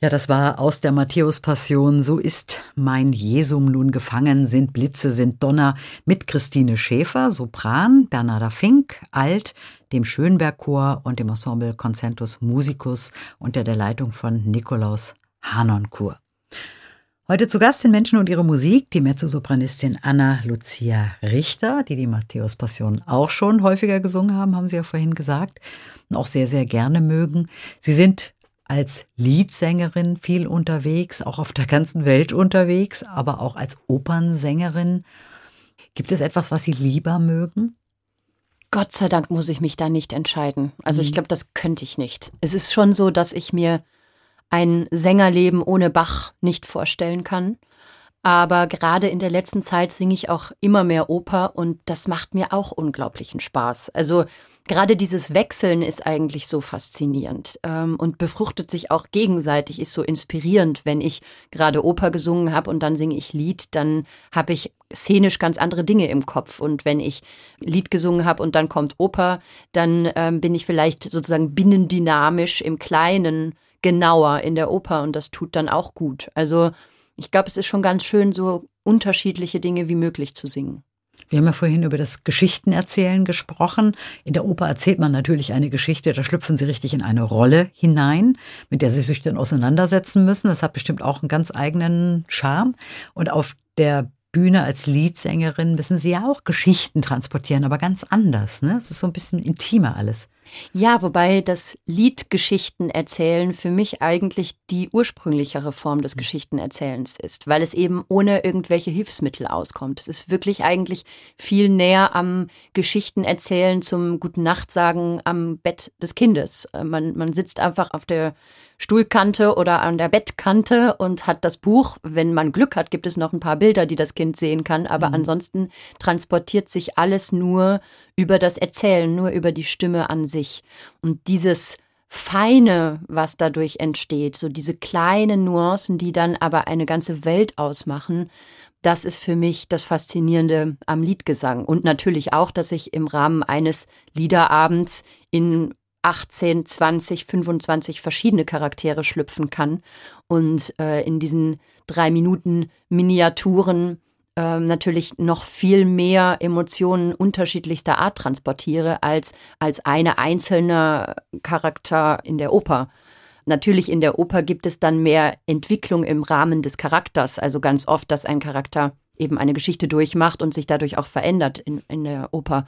Ja, das war aus der Matthäus-Passion. So ist mein Jesum nun gefangen, sind Blitze, sind Donner mit Christine Schäfer, Sopran, Bernarda Fink, Alt, dem Schönberg-Chor und dem Ensemble Concentus Musicus unter der Leitung von Nikolaus Hanonkur. Heute zu Gast in Menschen und ihre Musik die Mezzosopranistin Anna Lucia Richter, die die Matthäus-Passion auch schon häufiger gesungen haben, haben Sie ja vorhin gesagt, und auch sehr, sehr gerne mögen. Sie sind als Liedsängerin viel unterwegs, auch auf der ganzen Welt unterwegs, aber auch als Opernsängerin. Gibt es etwas, was Sie lieber mögen? Gott sei Dank muss ich mich da nicht entscheiden. Also ich mhm. glaube, das könnte ich nicht. Es ist schon so, dass ich mir ein Sängerleben ohne Bach nicht vorstellen kann. Aber gerade in der letzten Zeit singe ich auch immer mehr Oper und das macht mir auch unglaublichen Spaß. Also gerade dieses Wechseln ist eigentlich so faszinierend ähm, und befruchtet sich auch gegenseitig, ist so inspirierend. Wenn ich gerade Oper gesungen habe und dann singe ich Lied, dann habe ich szenisch ganz andere Dinge im Kopf. Und wenn ich Lied gesungen habe und dann kommt Oper, dann ähm, bin ich vielleicht sozusagen binnendynamisch im Kleinen genauer in der Oper und das tut dann auch gut. Also ich glaube, es ist schon ganz schön, so unterschiedliche Dinge wie möglich zu singen. Wir haben ja vorhin über das Geschichtenerzählen gesprochen. In der Oper erzählt man natürlich eine Geschichte, da schlüpfen Sie richtig in eine Rolle hinein, mit der Sie sich dann auseinandersetzen müssen. Das hat bestimmt auch einen ganz eigenen Charme. Und auf der Bühne als Liedsängerin müssen Sie ja auch Geschichten transportieren, aber ganz anders. Ne? Es ist so ein bisschen intimer alles. Ja, wobei das Liedgeschichten erzählen für mich eigentlich die ursprünglichere Form des Geschichtenerzählens ist, weil es eben ohne irgendwelche Hilfsmittel auskommt. Es ist wirklich eigentlich viel näher am Geschichtenerzählen zum Guten Nacht sagen am Bett des Kindes. Äh, man, man sitzt einfach auf der Stuhlkante oder an der Bettkante und hat das Buch. Wenn man Glück hat, gibt es noch ein paar Bilder, die das Kind sehen kann. Aber mhm. ansonsten transportiert sich alles nur über das Erzählen, nur über die Stimme an sich. Und dieses Feine, was dadurch entsteht, so diese kleinen Nuancen, die dann aber eine ganze Welt ausmachen, das ist für mich das Faszinierende am Liedgesang. Und natürlich auch, dass ich im Rahmen eines Liederabends in 18, 20, 25 verschiedene Charaktere schlüpfen kann und äh, in diesen drei Minuten Miniaturen äh, natürlich noch viel mehr Emotionen unterschiedlichster Art transportiere als als eine einzelne Charakter in der Oper. Natürlich in der Oper gibt es dann mehr Entwicklung im Rahmen des Charakters, also ganz oft, dass ein Charakter eben eine Geschichte durchmacht und sich dadurch auch verändert in, in der Oper.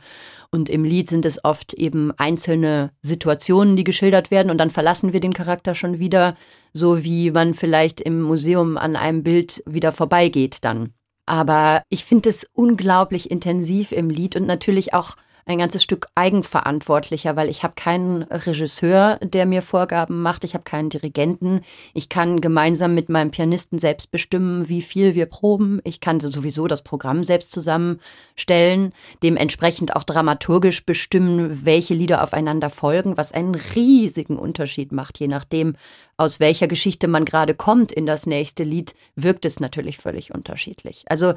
Und im Lied sind es oft eben einzelne Situationen, die geschildert werden und dann verlassen wir den Charakter schon wieder, so wie man vielleicht im Museum an einem Bild wieder vorbeigeht dann. Aber ich finde es unglaublich intensiv im Lied und natürlich auch ein ganzes Stück eigenverantwortlicher, weil ich habe keinen Regisseur, der mir Vorgaben macht, ich habe keinen Dirigenten. Ich kann gemeinsam mit meinem Pianisten selbst bestimmen, wie viel wir proben. Ich kann sowieso das Programm selbst zusammenstellen, dementsprechend auch dramaturgisch bestimmen, welche Lieder aufeinander folgen, was einen riesigen Unterschied macht, je nachdem, aus welcher Geschichte man gerade kommt in das nächste Lied, wirkt es natürlich völlig unterschiedlich. Also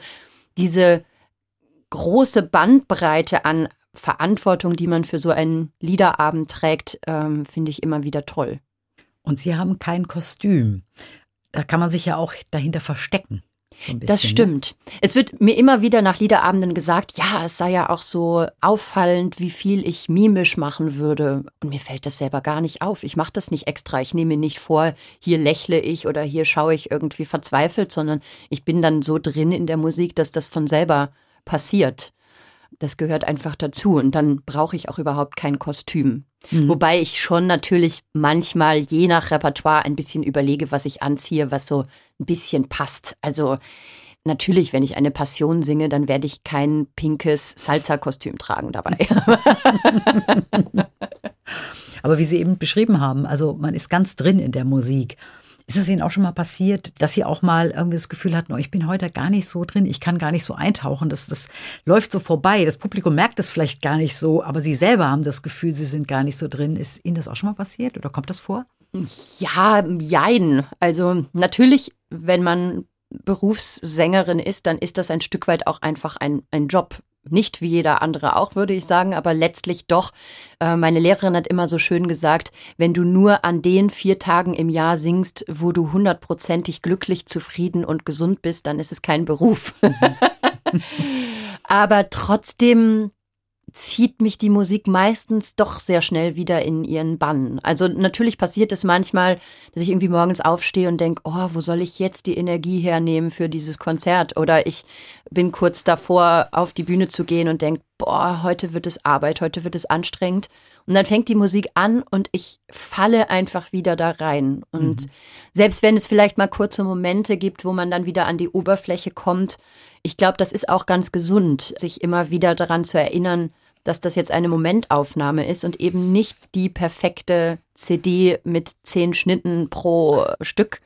diese große Bandbreite an Verantwortung, die man für so einen Liederabend trägt, ähm, finde ich immer wieder toll. Und Sie haben kein Kostüm. Da kann man sich ja auch dahinter verstecken. So bisschen, das ne? stimmt. Ne? Es wird mir immer wieder nach Liederabenden gesagt, ja, es sei ja auch so auffallend, wie viel ich mimisch machen würde. Und mir fällt das selber gar nicht auf. Ich mache das nicht extra. Ich nehme mir nicht vor, hier lächle ich oder hier schaue ich irgendwie verzweifelt, sondern ich bin dann so drin in der Musik, dass das von selber passiert. Das gehört einfach dazu und dann brauche ich auch überhaupt kein Kostüm. Mhm. Wobei ich schon natürlich manchmal je nach Repertoire ein bisschen überlege, was ich anziehe, was so ein bisschen passt. Also natürlich, wenn ich eine Passion singe, dann werde ich kein pinkes Salsa-Kostüm tragen dabei. Aber wie Sie eben beschrieben haben, also man ist ganz drin in der Musik. Ist es Ihnen auch schon mal passiert, dass Sie auch mal irgendwie das Gefühl hatten, oh, ich bin heute gar nicht so drin, ich kann gar nicht so eintauchen, das, das läuft so vorbei. Das Publikum merkt es vielleicht gar nicht so, aber Sie selber haben das Gefühl, Sie sind gar nicht so drin. Ist Ihnen das auch schon mal passiert oder kommt das vor? Ja, jein. Also natürlich, wenn man Berufssängerin ist, dann ist das ein Stück weit auch einfach ein, ein Job. Nicht wie jeder andere auch, würde ich sagen, aber letztlich doch. Äh, meine Lehrerin hat immer so schön gesagt, wenn du nur an den vier Tagen im Jahr singst, wo du hundertprozentig glücklich, zufrieden und gesund bist, dann ist es kein Beruf. aber trotzdem zieht mich die Musik meistens doch sehr schnell wieder in ihren Bann. Also natürlich passiert es manchmal, dass ich irgendwie morgens aufstehe und denke, oh, wo soll ich jetzt die Energie hernehmen für dieses Konzert? Oder ich bin kurz davor, auf die Bühne zu gehen und denke, boah, heute wird es Arbeit, heute wird es anstrengend. Und dann fängt die Musik an und ich falle einfach wieder da rein. Und mhm. selbst wenn es vielleicht mal kurze Momente gibt, wo man dann wieder an die Oberfläche kommt, ich glaube, das ist auch ganz gesund, sich immer wieder daran zu erinnern, dass das jetzt eine Momentaufnahme ist und eben nicht die perfekte CD mit zehn Schnitten pro Stück,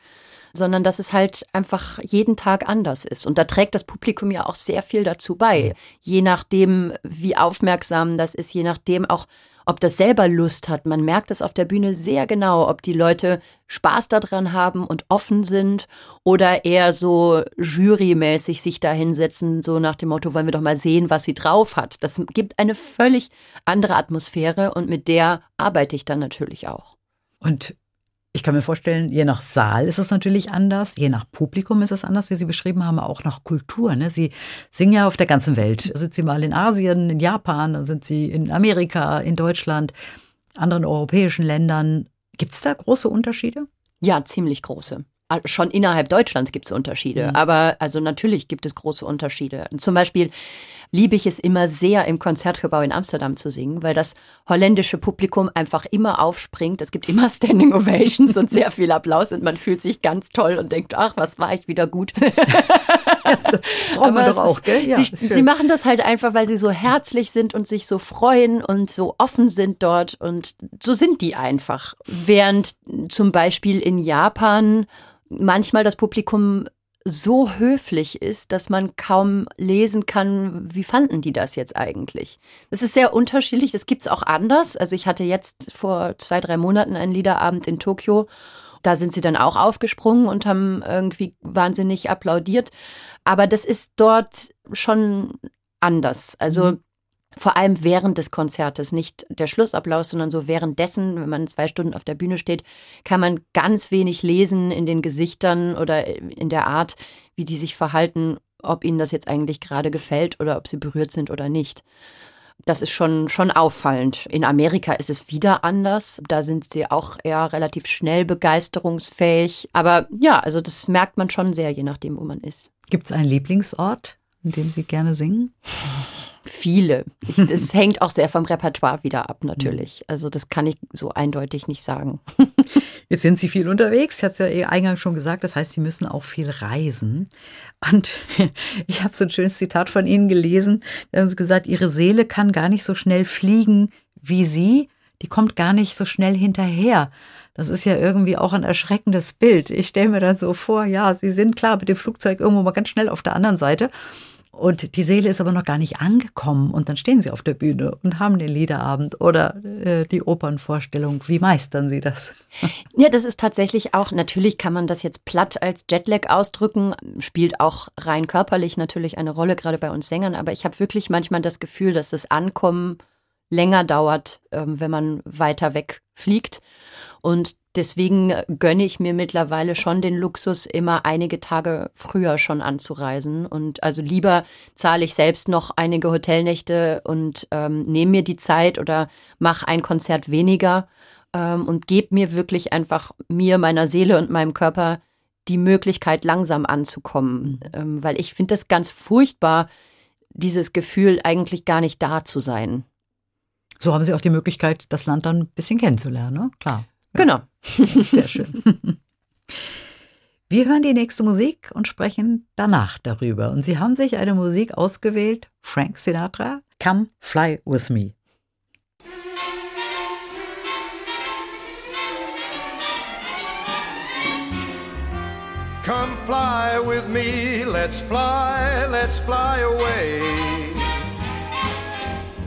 sondern dass es halt einfach jeden Tag anders ist. Und da trägt das Publikum ja auch sehr viel dazu bei. Je nachdem, wie aufmerksam das ist, je nachdem auch, ob das selber Lust hat. Man merkt es auf der Bühne sehr genau, ob die Leute Spaß daran haben und offen sind oder eher so jurymäßig sich da hinsetzen, so nach dem Motto, wollen wir doch mal sehen, was sie drauf hat. Das gibt eine völlig andere Atmosphäre und mit der arbeite ich dann natürlich auch. Und ich kann mir vorstellen, je nach Saal ist es natürlich anders, je nach Publikum ist es anders, wie Sie beschrieben haben, auch nach Kultur. Ne? Sie singen ja auf der ganzen Welt. Sind Sie mal in Asien, in Japan, dann sind Sie in Amerika, in Deutschland, anderen europäischen Ländern. Gibt es da große Unterschiede? Ja, ziemlich große. Schon innerhalb Deutschlands gibt es Unterschiede, mhm. aber also natürlich gibt es große Unterschiede. Zum Beispiel liebe ich es immer sehr, im Konzertgebäude in Amsterdam zu singen, weil das holländische Publikum einfach immer aufspringt. Es gibt immer Standing Ovations und sehr viel Applaus und man fühlt sich ganz toll und denkt, ach, was war ich wieder gut. also, brauchen wir doch auch, gell? Ja, sie, sie machen das halt einfach, weil sie so herzlich sind und sich so freuen und so offen sind dort und so sind die einfach. Während zum Beispiel in Japan manchmal das Publikum so höflich ist, dass man kaum lesen kann, wie fanden die das jetzt eigentlich. Das ist sehr unterschiedlich, das gibt es auch anders. Also ich hatte jetzt vor zwei, drei Monaten einen Liederabend in Tokio. Da sind sie dann auch aufgesprungen und haben irgendwie wahnsinnig applaudiert. Aber das ist dort schon anders. Also mhm vor allem während des Konzertes, nicht der Schlussapplaus, sondern so währenddessen, wenn man zwei Stunden auf der Bühne steht, kann man ganz wenig lesen in den Gesichtern oder in der Art, wie die sich verhalten, ob ihnen das jetzt eigentlich gerade gefällt oder ob sie berührt sind oder nicht. Das ist schon, schon auffallend. In Amerika ist es wieder anders. Da sind sie auch eher relativ schnell begeisterungsfähig. Aber ja, also das merkt man schon sehr, je nachdem, wo man ist. Gibt es einen Lieblingsort, in dem Sie gerne singen? Viele. Es hängt auch sehr vom Repertoire wieder ab, natürlich. Also das kann ich so eindeutig nicht sagen. Jetzt sind Sie viel unterwegs, ich hatte es ja eingangs schon gesagt, das heißt, Sie müssen auch viel reisen. Und ich habe so ein schönes Zitat von Ihnen gelesen. Da haben Sie gesagt, Ihre Seele kann gar nicht so schnell fliegen wie Sie, die kommt gar nicht so schnell hinterher. Das ist ja irgendwie auch ein erschreckendes Bild. Ich stelle mir dann so vor, ja, Sie sind klar mit dem Flugzeug irgendwo mal ganz schnell auf der anderen Seite und die Seele ist aber noch gar nicht angekommen. Und dann stehen sie auf der Bühne und haben den Liederabend oder äh, die Opernvorstellung. Wie meistern sie das? Ja, das ist tatsächlich auch, natürlich kann man das jetzt platt als Jetlag ausdrücken, spielt auch rein körperlich natürlich eine Rolle, gerade bei uns Sängern. Aber ich habe wirklich manchmal das Gefühl, dass das Ankommen länger dauert, ähm, wenn man weiter weg fliegt. Und deswegen gönne ich mir mittlerweile schon den Luxus, immer einige Tage früher schon anzureisen. Und also lieber zahle ich selbst noch einige Hotelnächte und ähm, nehme mir die Zeit oder mache ein Konzert weniger ähm, und gebe mir wirklich einfach mir, meiner Seele und meinem Körper die Möglichkeit, langsam anzukommen. Ähm, weil ich finde das ganz furchtbar, dieses Gefühl, eigentlich gar nicht da zu sein. So haben Sie auch die Möglichkeit, das Land dann ein bisschen kennenzulernen, ne? Klar. Genau. Sehr schön. Wir hören die nächste Musik und sprechen danach darüber. Und Sie haben sich eine Musik ausgewählt, Frank Sinatra, Come Fly With Me. Come fly with me, let's fly, let's fly away.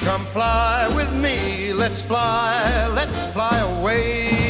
come fly with me, let's fly, let's fly away.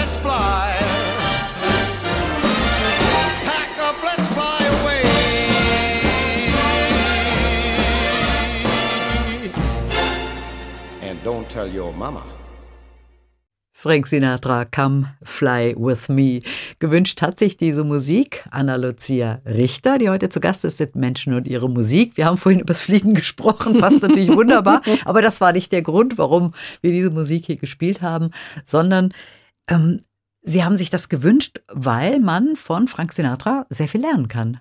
Don't tell your mama. Frank Sinatra, Come Fly With Me. Gewünscht hat sich diese Musik Anna Lucia Richter, die heute zu Gast ist mit Menschen und ihre Musik. Wir haben vorhin übers Fliegen gesprochen, passt natürlich wunderbar, aber das war nicht der Grund, warum wir diese Musik hier gespielt haben, sondern ähm, Sie haben sich das gewünscht, weil man von Frank Sinatra sehr viel lernen kann.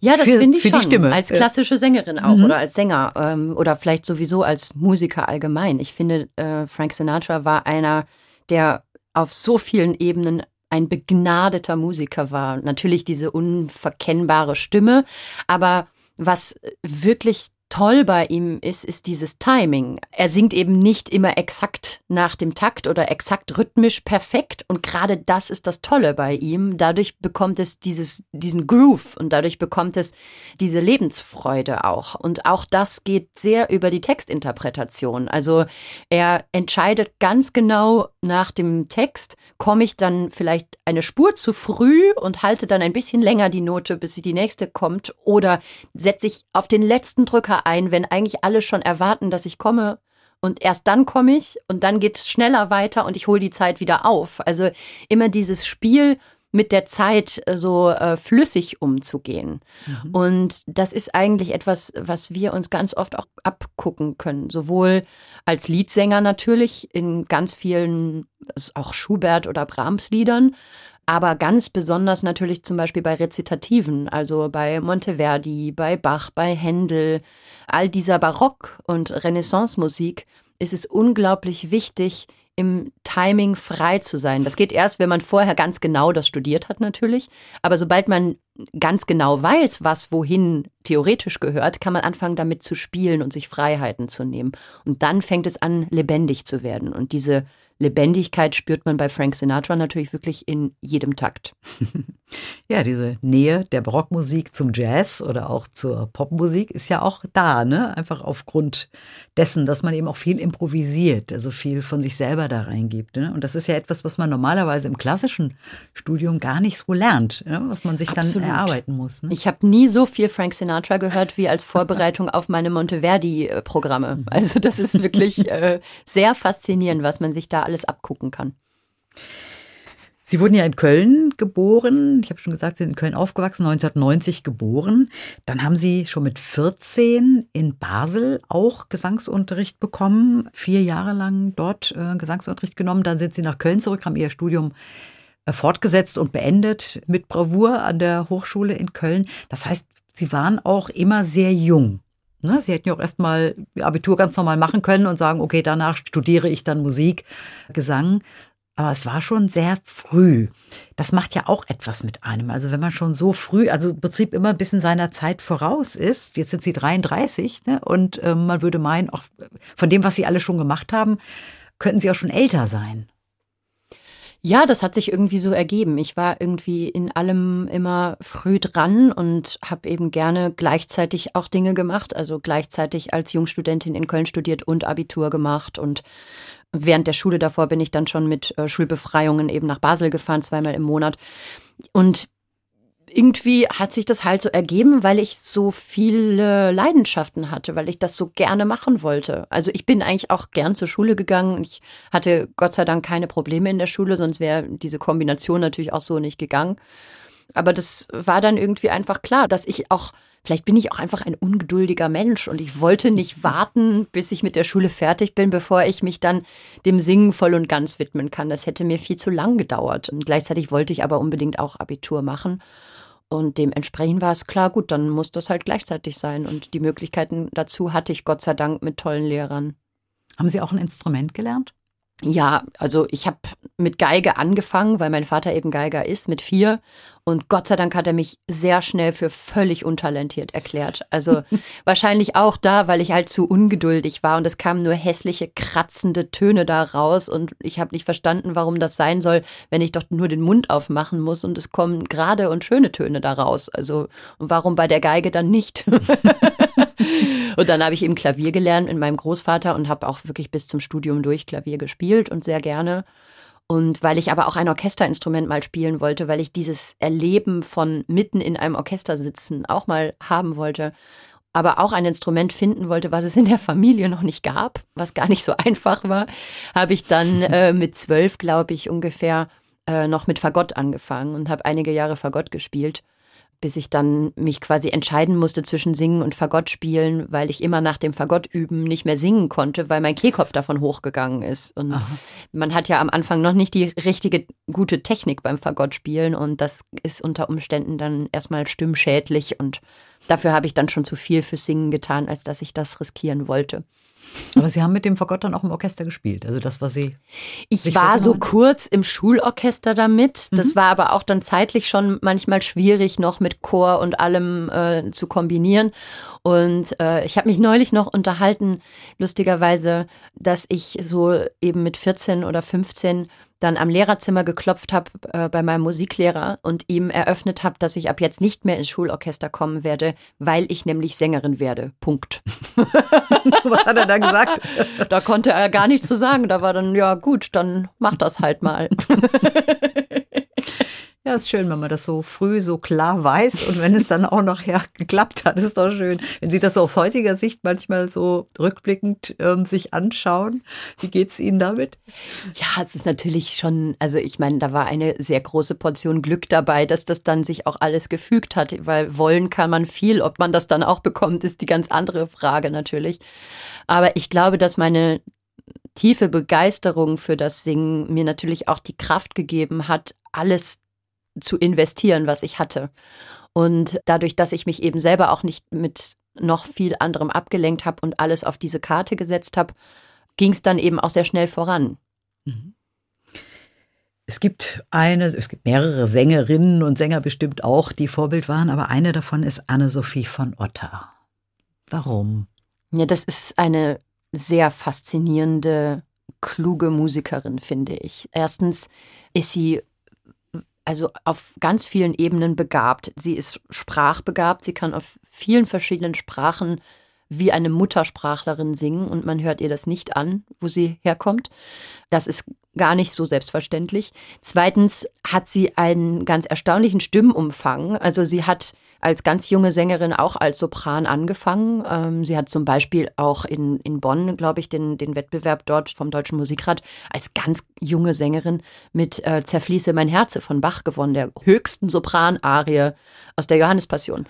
Ja, das finde ich für die schon. Stimme. Als klassische Sängerin auch Mhm. oder als Sänger ähm, oder vielleicht sowieso als Musiker allgemein. Ich finde, äh, Frank Sinatra war einer, der auf so vielen Ebenen ein begnadeter Musiker war. Natürlich diese unverkennbare Stimme, aber was wirklich toll bei ihm ist, ist dieses Timing. Er singt eben nicht immer exakt nach dem Takt oder exakt rhythmisch perfekt und gerade das ist das Tolle bei ihm. Dadurch bekommt es dieses, diesen Groove und dadurch bekommt es diese Lebensfreude auch. Und auch das geht sehr über die Textinterpretation. Also er entscheidet ganz genau nach dem Text, komme ich dann vielleicht eine Spur zu früh und halte dann ein bisschen länger die Note, bis sie die nächste kommt oder setze ich auf den letzten Drücker ein, wenn eigentlich alle schon erwarten, dass ich komme und erst dann komme ich und dann geht's schneller weiter und ich hole die Zeit wieder auf. Also immer dieses Spiel mit der Zeit äh, so äh, flüssig umzugehen. Und das ist eigentlich etwas, was wir uns ganz oft auch abgucken können. Sowohl als Liedsänger natürlich in ganz vielen, also auch Schubert oder Brahms Liedern, aber ganz besonders natürlich zum Beispiel bei Rezitativen, also bei Monteverdi, bei Bach, bei Händel, all dieser Barock- und Renaissance-Musik ist es unglaublich wichtig, im Timing frei zu sein. Das geht erst, wenn man vorher ganz genau das studiert hat natürlich. Aber sobald man ganz genau weiß, was wohin theoretisch gehört, kann man anfangen damit zu spielen und sich Freiheiten zu nehmen. Und dann fängt es an, lebendig zu werden. Und diese Lebendigkeit spürt man bei Frank Sinatra natürlich wirklich in jedem Takt. Ja, diese Nähe der Barockmusik zum Jazz oder auch zur Popmusik ist ja auch da, ne? Einfach aufgrund dessen, dass man eben auch viel improvisiert, also viel von sich selber da reingibt. Ne? Und das ist ja etwas, was man normalerweise im klassischen Studium gar nicht so lernt, ne? was man sich Absolut. dann erarbeiten muss. Ne? Ich habe nie so viel Frank Sinatra gehört wie als Vorbereitung auf meine Monteverdi-Programme. Mhm. Also das ist wirklich äh, sehr faszinierend, was man sich da alles abgucken kann. Sie wurden ja in Köln geboren. Ich habe schon gesagt, Sie sind in Köln aufgewachsen, 1990 geboren. Dann haben Sie schon mit 14 in Basel auch Gesangsunterricht bekommen, vier Jahre lang dort äh, Gesangsunterricht genommen. Dann sind Sie nach Köln zurück, haben Ihr Studium äh, fortgesetzt und beendet mit Bravour an der Hochschule in Köln. Das heißt, Sie waren auch immer sehr jung. Ne? Sie hätten ja auch erstmal Abitur ganz normal machen können und sagen, okay, danach studiere ich dann Musik, Gesang. Aber es war schon sehr früh. Das macht ja auch etwas mit einem. Also wenn man schon so früh, also im Prinzip immer ein bisschen seiner Zeit voraus ist, jetzt sind sie 33, ne? und äh, man würde meinen, auch von dem, was sie alle schon gemacht haben, könnten sie auch schon älter sein. Ja, das hat sich irgendwie so ergeben. Ich war irgendwie in allem immer früh dran und habe eben gerne gleichzeitig auch Dinge gemacht. Also gleichzeitig als Jungstudentin in Köln studiert und Abitur gemacht und während der Schule davor bin ich dann schon mit äh, Schulbefreiungen eben nach Basel gefahren, zweimal im Monat. Und irgendwie hat sich das halt so ergeben, weil ich so viele Leidenschaften hatte, weil ich das so gerne machen wollte. Also ich bin eigentlich auch gern zur Schule gegangen. Ich hatte Gott sei Dank keine Probleme in der Schule, sonst wäre diese Kombination natürlich auch so nicht gegangen. Aber das war dann irgendwie einfach klar, dass ich auch Vielleicht bin ich auch einfach ein ungeduldiger Mensch und ich wollte nicht warten, bis ich mit der Schule fertig bin, bevor ich mich dann dem Singen voll und ganz widmen kann. Das hätte mir viel zu lang gedauert. Und gleichzeitig wollte ich aber unbedingt auch Abitur machen. Und dementsprechend war es klar, gut, dann muss das halt gleichzeitig sein. Und die Möglichkeiten dazu hatte ich Gott sei Dank mit tollen Lehrern. Haben Sie auch ein Instrument gelernt? Ja, also ich habe mit Geige angefangen, weil mein Vater eben Geiger ist, mit vier. Und Gott sei Dank hat er mich sehr schnell für völlig untalentiert erklärt. Also wahrscheinlich auch da, weil ich halt zu ungeduldig war und es kamen nur hässliche, kratzende Töne da raus und ich habe nicht verstanden, warum das sein soll, wenn ich doch nur den Mund aufmachen muss und es kommen gerade und schöne Töne da raus. Also warum bei der Geige dann nicht? und dann habe ich eben Klavier gelernt mit meinem Großvater und habe auch wirklich bis zum Studium durch Klavier gespielt und sehr gerne. Und weil ich aber auch ein Orchesterinstrument mal spielen wollte, weil ich dieses Erleben von mitten in einem Orchester sitzen auch mal haben wollte, aber auch ein Instrument finden wollte, was es in der Familie noch nicht gab, was gar nicht so einfach war, habe ich dann äh, mit zwölf, glaube ich, ungefähr äh, noch mit Fagott angefangen und habe einige Jahre Fagott gespielt bis ich dann mich quasi entscheiden musste zwischen Singen und Fagott spielen, weil ich immer nach dem Fagott üben nicht mehr singen konnte, weil mein Kehlkopf davon hochgegangen ist. Und Aha. man hat ja am Anfang noch nicht die richtige gute Technik beim Fagott spielen und das ist unter Umständen dann erstmal stimmschädlich und dafür habe ich dann schon zu viel fürs Singen getan, als dass ich das riskieren wollte. Aber Sie haben mit dem Fagott dann auch im Orchester gespielt, also das, was Sie. Ich war so kurz im Schulorchester damit. Das mhm. war aber auch dann zeitlich schon manchmal schwierig, noch mit Chor und allem äh, zu kombinieren. Und äh, ich habe mich neulich noch unterhalten, lustigerweise, dass ich so eben mit 14 oder 15 dann am Lehrerzimmer geklopft habe äh, bei meinem Musiklehrer und ihm eröffnet habe, dass ich ab jetzt nicht mehr ins Schulorchester kommen werde, weil ich nämlich Sängerin werde. Punkt. Was hat er da gesagt? Da konnte er gar nichts zu sagen. Da war dann, ja gut, dann mach das halt mal. Ja, ist schön, wenn man das so früh so klar weiß und wenn es dann auch noch ja, geklappt hat, ist doch schön. Wenn Sie das so aus heutiger Sicht manchmal so rückblickend ähm, sich anschauen, wie geht es Ihnen damit? Ja, es ist natürlich schon, also ich meine, da war eine sehr große Portion Glück dabei, dass das dann sich auch alles gefügt hat, weil wollen kann man viel, ob man das dann auch bekommt, ist die ganz andere Frage natürlich. Aber ich glaube, dass meine tiefe Begeisterung für das Singen mir natürlich auch die Kraft gegeben hat, alles zu investieren, was ich hatte. Und dadurch, dass ich mich eben selber auch nicht mit noch viel anderem abgelenkt habe und alles auf diese Karte gesetzt habe, ging es dann eben auch sehr schnell voran. Mhm. Es gibt eine, es gibt mehrere Sängerinnen und Sänger bestimmt auch, die Vorbild waren, aber eine davon ist Anne-Sophie von Otter. Warum? Ja, das ist eine sehr faszinierende, kluge Musikerin, finde ich. Erstens ist sie also auf ganz vielen Ebenen begabt. Sie ist sprachbegabt, sie kann auf vielen verschiedenen Sprachen wie eine Muttersprachlerin singen und man hört ihr das nicht an, wo sie herkommt. Das ist gar nicht so selbstverständlich. Zweitens hat sie einen ganz erstaunlichen Stimmumfang. Also sie hat als ganz junge Sängerin auch als Sopran angefangen. Ähm, sie hat zum Beispiel auch in, in Bonn, glaube ich, den, den Wettbewerb dort vom Deutschen Musikrat als ganz junge Sängerin mit äh, Zerfließe mein Herze von Bach gewonnen, der höchsten Sopranarie aus der Johannespassion.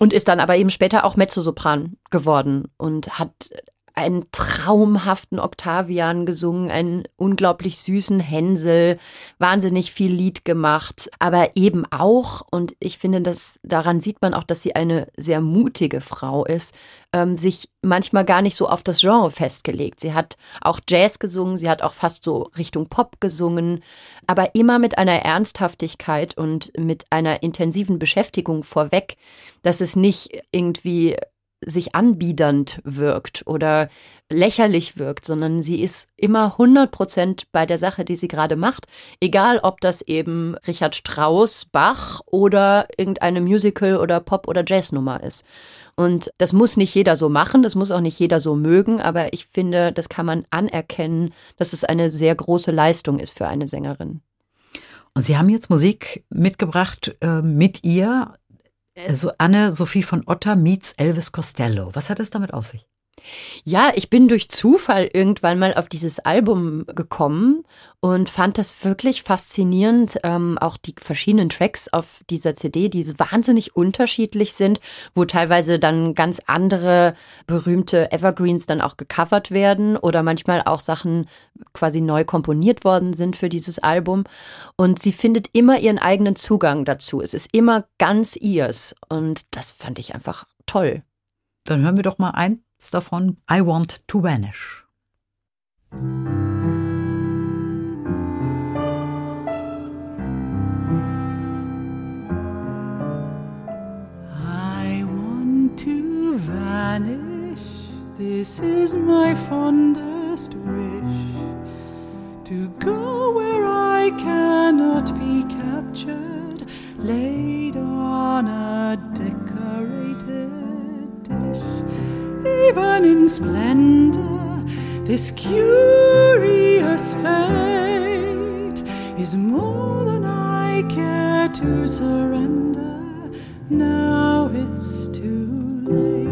Und ist dann aber eben später auch Mezzosopran geworden und hat einen traumhaften Octavian gesungen, einen unglaublich süßen Hänsel, wahnsinnig viel Lied gemacht, aber eben auch, und ich finde, dass daran sieht man auch, dass sie eine sehr mutige Frau ist, ähm, sich manchmal gar nicht so auf das Genre festgelegt. Sie hat auch Jazz gesungen, sie hat auch fast so Richtung Pop gesungen, aber immer mit einer Ernsthaftigkeit und mit einer intensiven Beschäftigung vorweg, dass es nicht irgendwie sich anbiedernd wirkt oder lächerlich wirkt, sondern sie ist immer 100 Prozent bei der Sache, die sie gerade macht. Egal, ob das eben Richard Strauss, Bach oder irgendeine Musical- oder Pop- oder Jazznummer ist. Und das muss nicht jeder so machen, das muss auch nicht jeder so mögen, aber ich finde, das kann man anerkennen, dass es eine sehr große Leistung ist für eine Sängerin. Und Sie haben jetzt Musik mitgebracht äh, mit ihr, also Anne-Sophie von Otter meets Elvis Costello. Was hat es damit auf sich? Ja, ich bin durch Zufall irgendwann mal auf dieses Album gekommen und fand das wirklich faszinierend. Ähm, auch die verschiedenen Tracks auf dieser CD, die wahnsinnig unterschiedlich sind, wo teilweise dann ganz andere berühmte Evergreens dann auch gecovert werden oder manchmal auch Sachen quasi neu komponiert worden sind für dieses Album. Und sie findet immer ihren eigenen Zugang dazu. Es ist immer ganz ihrs und das fand ich einfach toll. Dann hören wir doch mal ein davon I Want to Vanish. I want to vanish. This is my fondest wish to go where I cannot be captured, laid on a decorated even in splendor, this curious fate is more than I care to surrender. Now it's too late.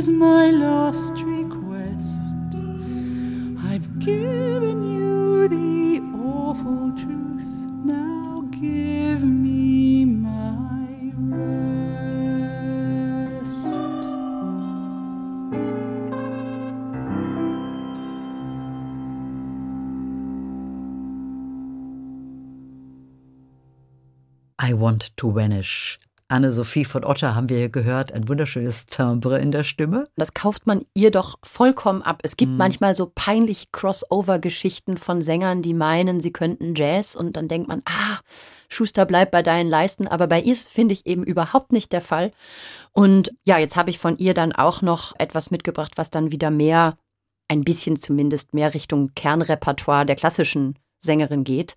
is my last request. I've given you the awful truth. Now give me my rest. I Want to Vanish. Anne-Sophie von Otter haben wir hier gehört, ein wunderschönes Timbre in der Stimme. Das kauft man ihr doch vollkommen ab. Es gibt mhm. manchmal so peinliche Crossover-Geschichten von Sängern, die meinen, sie könnten Jazz und dann denkt man, ah, Schuster bleibt bei deinen Leisten. Aber bei ihr finde ich eben überhaupt nicht der Fall. Und ja, jetzt habe ich von ihr dann auch noch etwas mitgebracht, was dann wieder mehr, ein bisschen zumindest mehr Richtung Kernrepertoire der klassischen Sängerin geht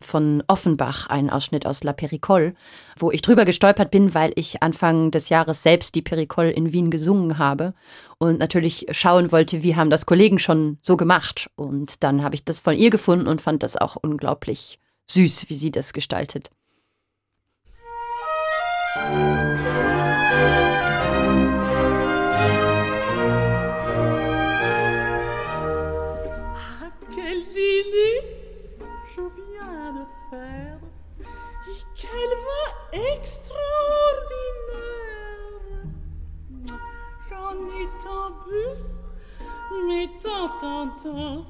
von Offenbach, ein Ausschnitt aus La Pericole, wo ich drüber gestolpert bin, weil ich Anfang des Jahres selbst die Pericole in Wien gesungen habe und natürlich schauen wollte, wie haben das Kollegen schon so gemacht. Und dann habe ich das von ihr gefunden und fand das auch unglaublich süß, wie sie das gestaltet. Quelle mais tant, tant, tant,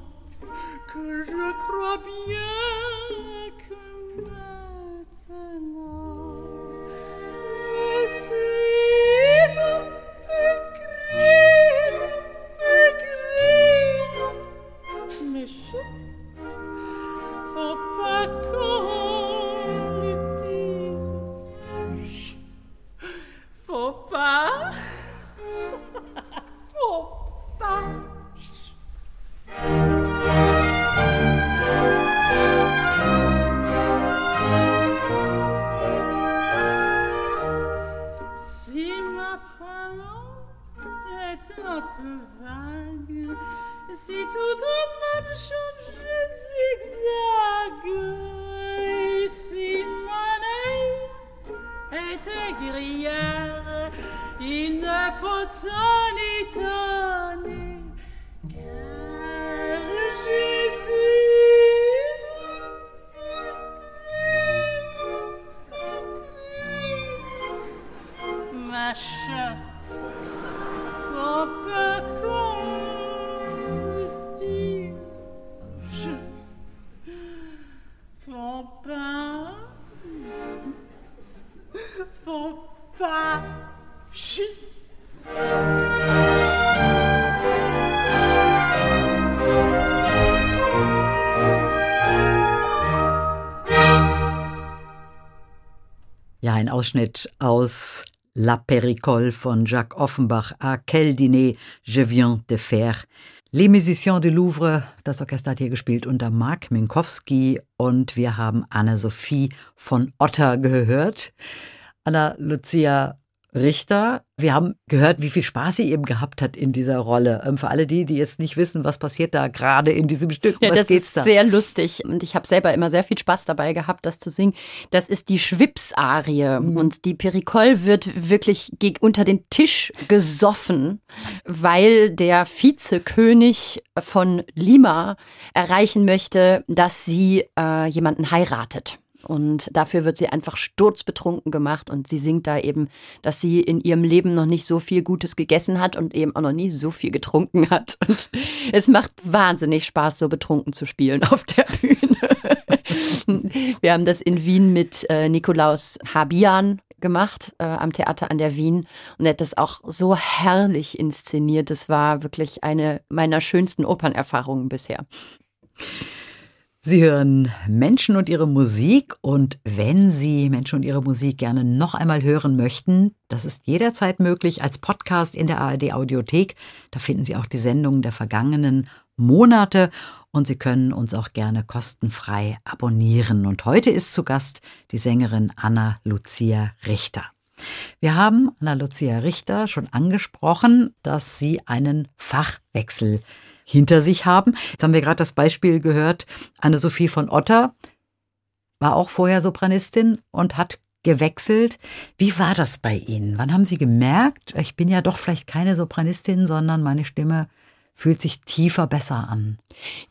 que je crois bien que maintenant je suis un peu grise, un peu grise, mais je faut pas qu'on Faut pas. Si tout en même change zigzag, si mon œil était grillère, il ne faut s'en étonner, car je pas. Ja, ein Ausschnitt aus La Pericole von Jacques Offenbach. À quel dîner je viens de faire. Les Musiciens du Louvre, das Orchester hat hier gespielt unter Marc Minkowski und wir haben Anne-Sophie von Otter gehört. Anna Lucia Richter. Wir haben gehört, wie viel Spaß sie eben gehabt hat in dieser Rolle. Ähm, für alle die, die jetzt nicht wissen, was passiert da gerade in diesem Stück, ja, was das geht's ist da? Sehr lustig und ich habe selber immer sehr viel Spaß dabei gehabt, das zu singen. Das ist die Schwips-Arie mhm. und die Pericole wird wirklich unter den Tisch gesoffen, weil der Vizekönig von Lima erreichen möchte, dass sie äh, jemanden heiratet. Und dafür wird sie einfach sturzbetrunken gemacht und sie singt da eben, dass sie in ihrem Leben noch nicht so viel Gutes gegessen hat und eben auch noch nie so viel getrunken hat. Und es macht wahnsinnig Spaß, so betrunken zu spielen auf der Bühne. Wir haben das in Wien mit äh, Nikolaus Habian gemacht äh, am Theater an der Wien und er hat das auch so herrlich inszeniert. Das war wirklich eine meiner schönsten Opernerfahrungen bisher. Sie hören Menschen und ihre Musik und wenn Sie Menschen und ihre Musik gerne noch einmal hören möchten, das ist jederzeit möglich als Podcast in der ARD Audiothek. Da finden Sie auch die Sendungen der vergangenen Monate und Sie können uns auch gerne kostenfrei abonnieren. Und heute ist zu Gast die Sängerin Anna Lucia Richter. Wir haben Anna Lucia Richter schon angesprochen, dass sie einen Fachwechsel hinter sich haben. Jetzt haben wir gerade das Beispiel gehört, Anne-Sophie von Otter war auch vorher Sopranistin und hat gewechselt. Wie war das bei Ihnen? Wann haben Sie gemerkt, ich bin ja doch vielleicht keine Sopranistin, sondern meine Stimme fühlt sich tiefer besser an?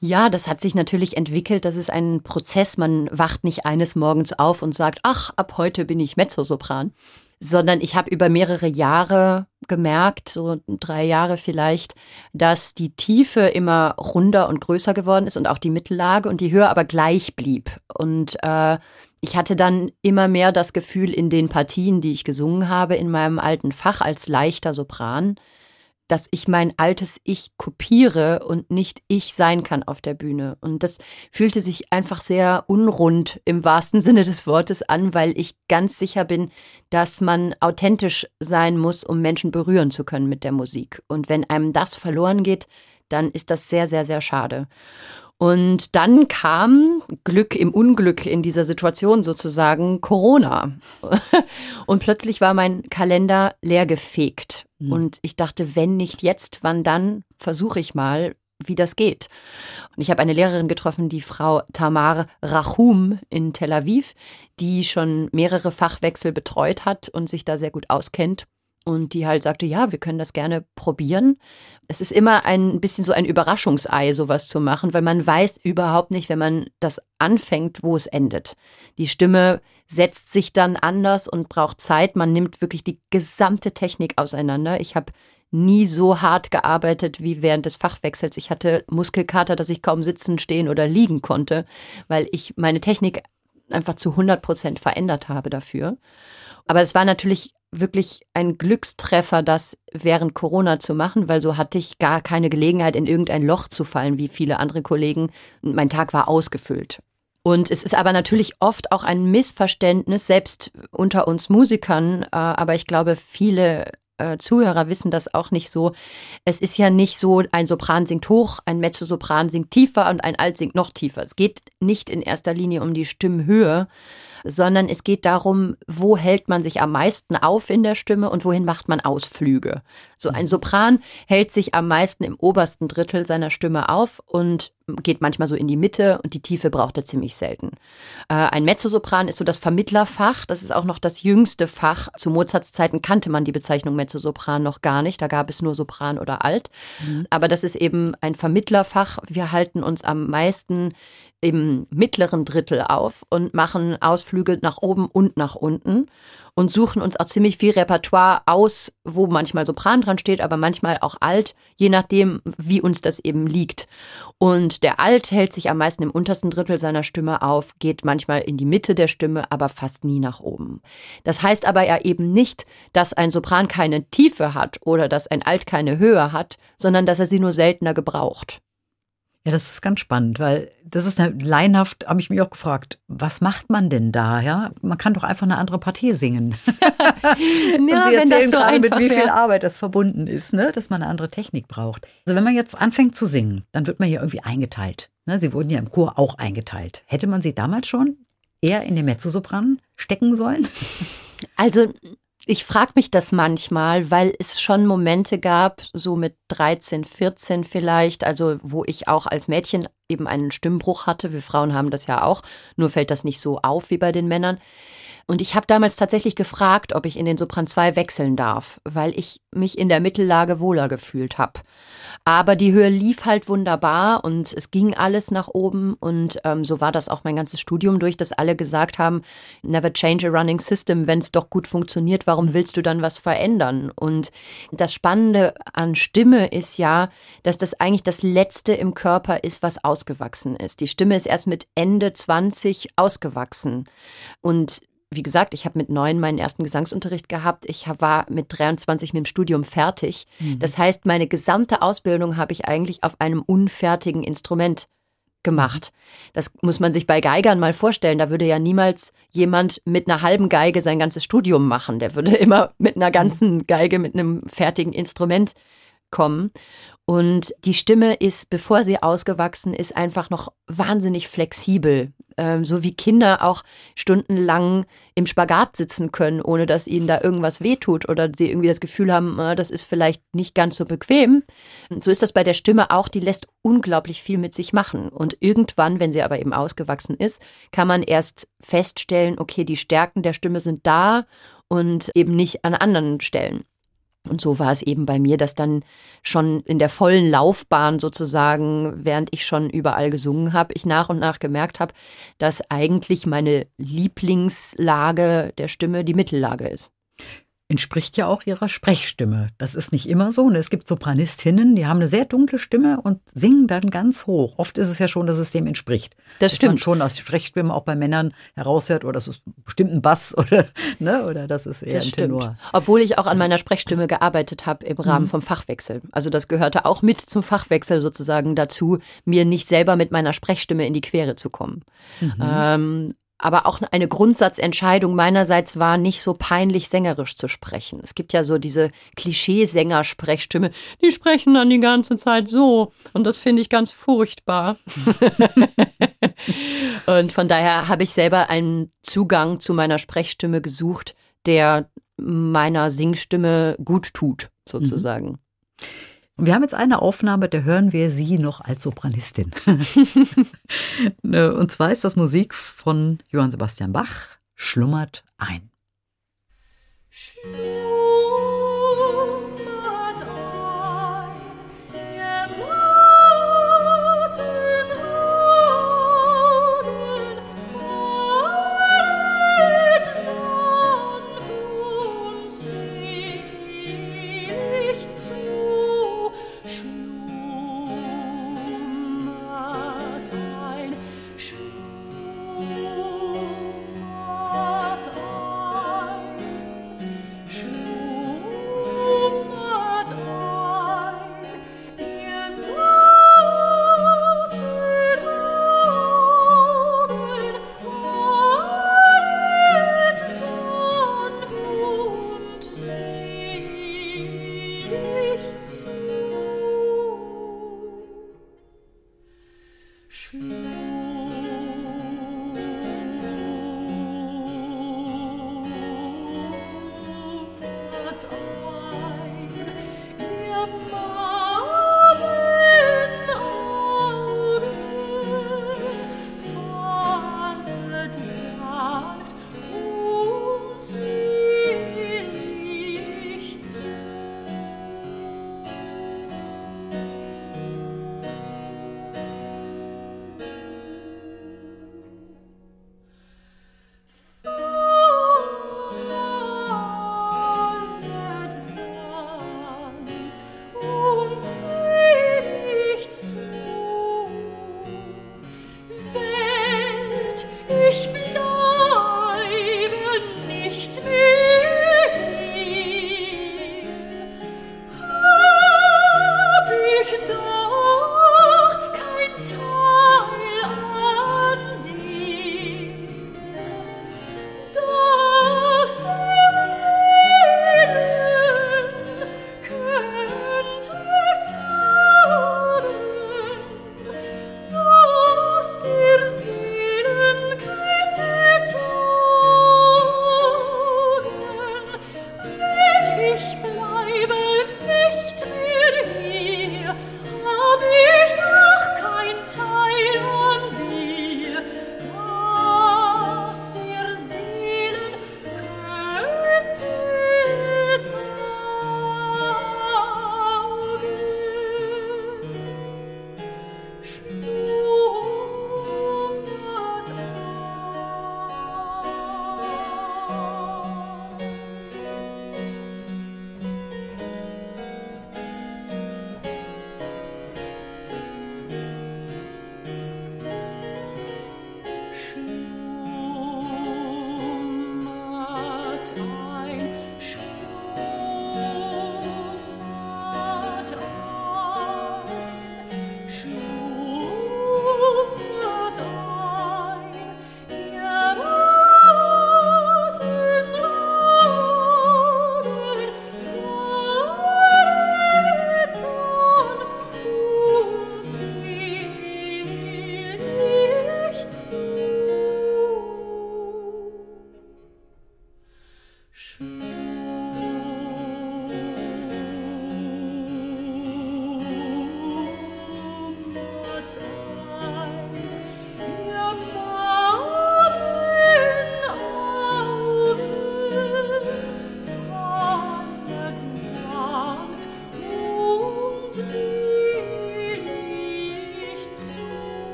Ja, das hat sich natürlich entwickelt. Das ist ein Prozess. Man wacht nicht eines Morgens auf und sagt, ach, ab heute bin ich Mezzosopran, sondern ich habe über mehrere Jahre gemerkt, so drei Jahre vielleicht, dass die Tiefe immer runder und größer geworden ist und auch die Mittellage und die Höhe aber gleich blieb. Und äh, ich hatte dann immer mehr das Gefühl in den Partien, die ich gesungen habe, in meinem alten Fach als leichter Sopran, dass ich mein altes Ich kopiere und nicht ich sein kann auf der Bühne. Und das fühlte sich einfach sehr unrund im wahrsten Sinne des Wortes an, weil ich ganz sicher bin, dass man authentisch sein muss, um Menschen berühren zu können mit der Musik. Und wenn einem das verloren geht, dann ist das sehr, sehr, sehr schade. Und dann kam Glück im Unglück in dieser Situation sozusagen Corona. Und plötzlich war mein Kalender leergefegt. Mhm. Und ich dachte, wenn nicht jetzt, wann dann, versuche ich mal, wie das geht. Und ich habe eine Lehrerin getroffen, die Frau Tamar Rachum in Tel Aviv, die schon mehrere Fachwechsel betreut hat und sich da sehr gut auskennt und die halt sagte, ja, wir können das gerne probieren. Es ist immer ein bisschen so ein Überraschungsei, sowas zu machen, weil man weiß überhaupt nicht, wenn man das anfängt, wo es endet. Die Stimme setzt sich dann anders und braucht Zeit. Man nimmt wirklich die gesamte Technik auseinander. Ich habe nie so hart gearbeitet wie während des Fachwechsels. Ich hatte Muskelkater, dass ich kaum sitzen, stehen oder liegen konnte, weil ich meine Technik einfach zu 100 Prozent verändert habe dafür. Aber es war natürlich wirklich ein Glückstreffer, das während Corona zu machen, weil so hatte ich gar keine Gelegenheit, in irgendein Loch zu fallen, wie viele andere Kollegen. Mein Tag war ausgefüllt. Und es ist aber natürlich oft auch ein Missverständnis, selbst unter uns Musikern, äh, aber ich glaube, viele äh, Zuhörer wissen das auch nicht so. Es ist ja nicht so, ein Sopran singt hoch, ein Mezzosopran singt tiefer und ein Alt singt noch tiefer. Es geht nicht in erster Linie um die Stimmhöhe, sondern es geht darum, wo hält man sich am meisten auf in der Stimme und wohin macht man Ausflüge. So ein mhm. Sopran hält sich am meisten im obersten Drittel seiner Stimme auf und geht manchmal so in die Mitte und die Tiefe braucht er ziemlich selten. Äh, ein Mezzosopran ist so das Vermittlerfach, das ist auch noch das jüngste Fach. Zu Mozarts Zeiten kannte man die Bezeichnung Mezzosopran noch gar nicht, da gab es nur Sopran oder Alt. Mhm. Aber das ist eben ein Vermittlerfach. Wir halten uns am meisten im mittleren Drittel auf und machen Ausflüge nach oben und nach unten und suchen uns auch ziemlich viel Repertoire aus, wo manchmal Sopran dran steht, aber manchmal auch Alt, je nachdem, wie uns das eben liegt. Und der Alt hält sich am meisten im untersten Drittel seiner Stimme auf, geht manchmal in die Mitte der Stimme, aber fast nie nach oben. Das heißt aber ja eben nicht, dass ein Sopran keine Tiefe hat oder dass ein Alt keine Höhe hat, sondern dass er sie nur seltener gebraucht. Ja, das ist ganz spannend, weil das ist leinhaft, habe ich mich auch gefragt, was macht man denn da? Ja, man kann doch einfach eine andere Partie singen. ja, Und Sie erzählen so gerade, mit wie viel Arbeit das verbunden ist, ne? dass man eine andere Technik braucht. Also wenn man jetzt anfängt zu singen, dann wird man hier irgendwie eingeteilt. Ne? Sie wurden ja im Chor auch eingeteilt. Hätte man sie damals schon eher in den Mezzosopran stecken sollen? Also ich frage mich das manchmal, weil es schon Momente gab, so mit 13, 14 vielleicht, also wo ich auch als Mädchen eben einen Stimmbruch hatte. Wir Frauen haben das ja auch, nur fällt das nicht so auf wie bei den Männern. Und ich habe damals tatsächlich gefragt, ob ich in den Sopran 2 wechseln darf, weil ich mich in der Mittellage wohler gefühlt habe. Aber die Höhe lief halt wunderbar und es ging alles nach oben und ähm, so war das auch mein ganzes Studium durch, dass alle gesagt haben, never change a running system, wenn es doch gut funktioniert, warum willst du dann was verändern? Und das Spannende an Stimme ist ja, dass das eigentlich das Letzte im Körper ist, was ausgewachsen ist. Die Stimme ist erst mit Ende 20 ausgewachsen und wie gesagt, ich habe mit neun meinen ersten Gesangsunterricht gehabt. Ich war mit 23 mit dem Studium fertig. Mhm. Das heißt, meine gesamte Ausbildung habe ich eigentlich auf einem unfertigen Instrument gemacht. Mhm. Das muss man sich bei Geigern mal vorstellen. Da würde ja niemals jemand mit einer halben Geige sein ganzes Studium machen. Der würde immer mit einer ganzen Geige, mit einem fertigen Instrument kommen. Und die Stimme ist, bevor sie ausgewachsen ist, einfach noch wahnsinnig flexibel. Ähm, so wie Kinder auch stundenlang im Spagat sitzen können, ohne dass ihnen da irgendwas wehtut oder sie irgendwie das Gefühl haben, äh, das ist vielleicht nicht ganz so bequem. So ist das bei der Stimme auch. Die lässt unglaublich viel mit sich machen. Und irgendwann, wenn sie aber eben ausgewachsen ist, kann man erst feststellen, okay, die Stärken der Stimme sind da und eben nicht an anderen Stellen. Und so war es eben bei mir, dass dann schon in der vollen Laufbahn sozusagen, während ich schon überall gesungen habe, ich nach und nach gemerkt habe, dass eigentlich meine Lieblingslage der Stimme die Mittellage ist. Entspricht ja auch ihrer Sprechstimme. Das ist nicht immer so. Ne? Es gibt Sopranistinnen, die haben eine sehr dunkle Stimme und singen dann ganz hoch. Oft ist es ja schon, dass es dem entspricht. Das dass stimmt. man schon aus der Sprechstimme auch bei Männern heraushört, oder das ist bestimmt ein Bass oder, ne? oder das ist eher Das ein stimmt. Tenor. Obwohl ich auch an meiner Sprechstimme gearbeitet habe im Rahmen Mhm. vom Fachwechsel. Also das gehörte auch mit zum Fachwechsel sozusagen dazu, mir nicht selber mit meiner Sprechstimme in die Quere zu kommen. Mhm. Ähm, aber auch eine Grundsatzentscheidung meinerseits war, nicht so peinlich sängerisch zu sprechen. Es gibt ja so diese Klischeesänger-Sprechstimme, die sprechen dann die ganze Zeit so. Und das finde ich ganz furchtbar. Und von daher habe ich selber einen Zugang zu meiner Sprechstimme gesucht, der meiner Singstimme gut tut, sozusagen. Und wir haben jetzt eine Aufnahme, da hören wir sie noch als Sopranistin. Ne, Und zwar ist das Musik von Johann Sebastian Bach, Schlummert ein. Schlummert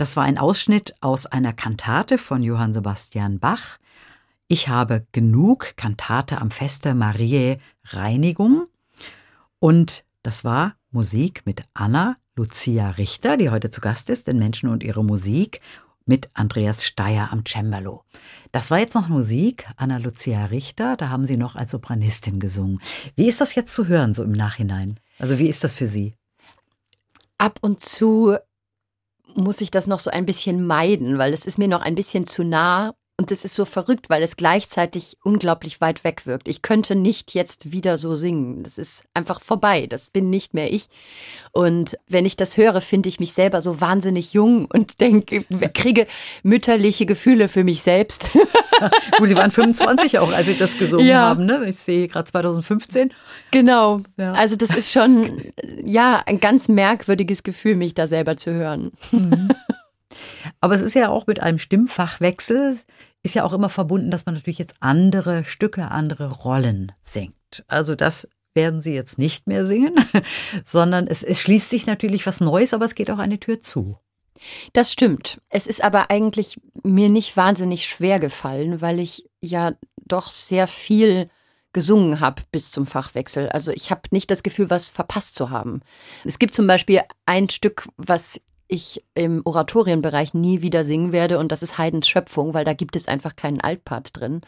Das war ein Ausschnitt aus einer Kantate von Johann Sebastian Bach. Ich habe genug Kantate am Feste Mariä Reinigung. Und das war Musik mit Anna Lucia Richter, die heute zu Gast ist in Menschen und ihre Musik, mit Andreas Steyer am Cembalo. Das war jetzt noch Musik, Anna Lucia Richter, da haben Sie noch als Sopranistin gesungen. Wie ist das jetzt zu hören, so im Nachhinein? Also wie ist das für Sie? Ab und zu muss ich das noch so ein bisschen meiden, weil es ist mir noch ein bisschen zu nah und es ist so verrückt, weil es gleichzeitig unglaublich weit weg wirkt. Ich könnte nicht jetzt wieder so singen. Das ist einfach vorbei. Das bin nicht mehr ich. Und wenn ich das höre, finde ich mich selber so wahnsinnig jung und denke, kriege mütterliche Gefühle für mich selbst. Gut, die waren 25 auch, als Sie das gesungen Ja. haben. Ne? Ich sehe gerade 2015. Genau. Ja. Also das ist schon, ja, ein ganz merkwürdiges Gefühl, mich da selber zu hören. Aber es ist ja auch mit einem Stimmfachwechsel, ist ja auch immer verbunden, dass man natürlich jetzt andere Stücke, andere Rollen singt. Also das werden Sie jetzt nicht mehr singen, sondern es, es schließt sich natürlich was Neues, aber es geht auch eine Tür zu. Das stimmt. Es ist aber eigentlich mir nicht wahnsinnig schwer gefallen, weil ich ja doch sehr viel gesungen habe bis zum Fachwechsel. Also ich habe nicht das Gefühl, was verpasst zu haben. Es gibt zum Beispiel ein Stück, was ich im Oratorienbereich nie wieder singen werde und das ist Haydns Schöpfung, weil da gibt es einfach keinen Altpart drin.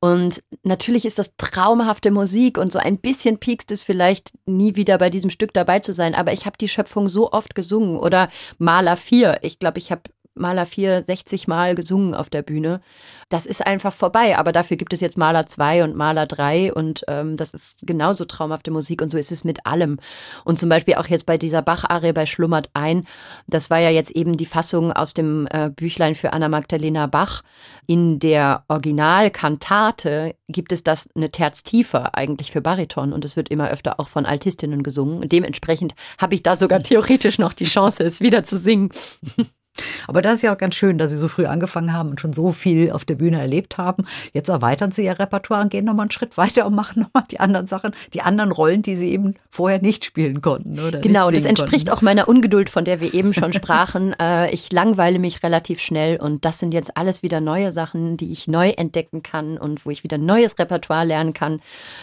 Und natürlich ist das traumhafte Musik und so ein bisschen piekst es vielleicht nie wieder bei diesem Stück dabei zu sein, aber ich habe die Schöpfung so oft gesungen oder Maler 4. Ich glaube, ich habe Maler 4 60 Mal gesungen auf der Bühne. Das ist einfach vorbei, aber dafür gibt es jetzt Maler 2 und Maler 3 und ähm, das ist genauso traumhafte Musik und so ist es mit allem. Und zum Beispiel auch jetzt bei dieser Bach-Arie bei Schlummert ein, das war ja jetzt eben die Fassung aus dem äh, Büchlein für Anna Magdalena Bach. In der Originalkantate gibt es das eine Terz tiefer eigentlich für Bariton und es wird immer öfter auch von Altistinnen gesungen. Und dementsprechend habe ich da sogar theoretisch noch die Chance, es wieder zu singen. Aber das ist ja auch ganz schön, dass Sie so früh angefangen haben und schon so viel auf der Bühne erlebt haben. Jetzt erweitern Sie Ihr Repertoire und gehen nochmal einen Schritt weiter und machen nochmal die anderen Sachen, die anderen Rollen, die Sie eben vorher nicht spielen konnten. Oder Genau, das entspricht konnten. auch meiner Ungeduld, von der wir eben schon sprachen. Äh, ich langweile mich relativ schnell und das sind jetzt alles wieder neue Sachen, die ich neu entdecken kann und wo ich wieder neues Repertoire lernen kann.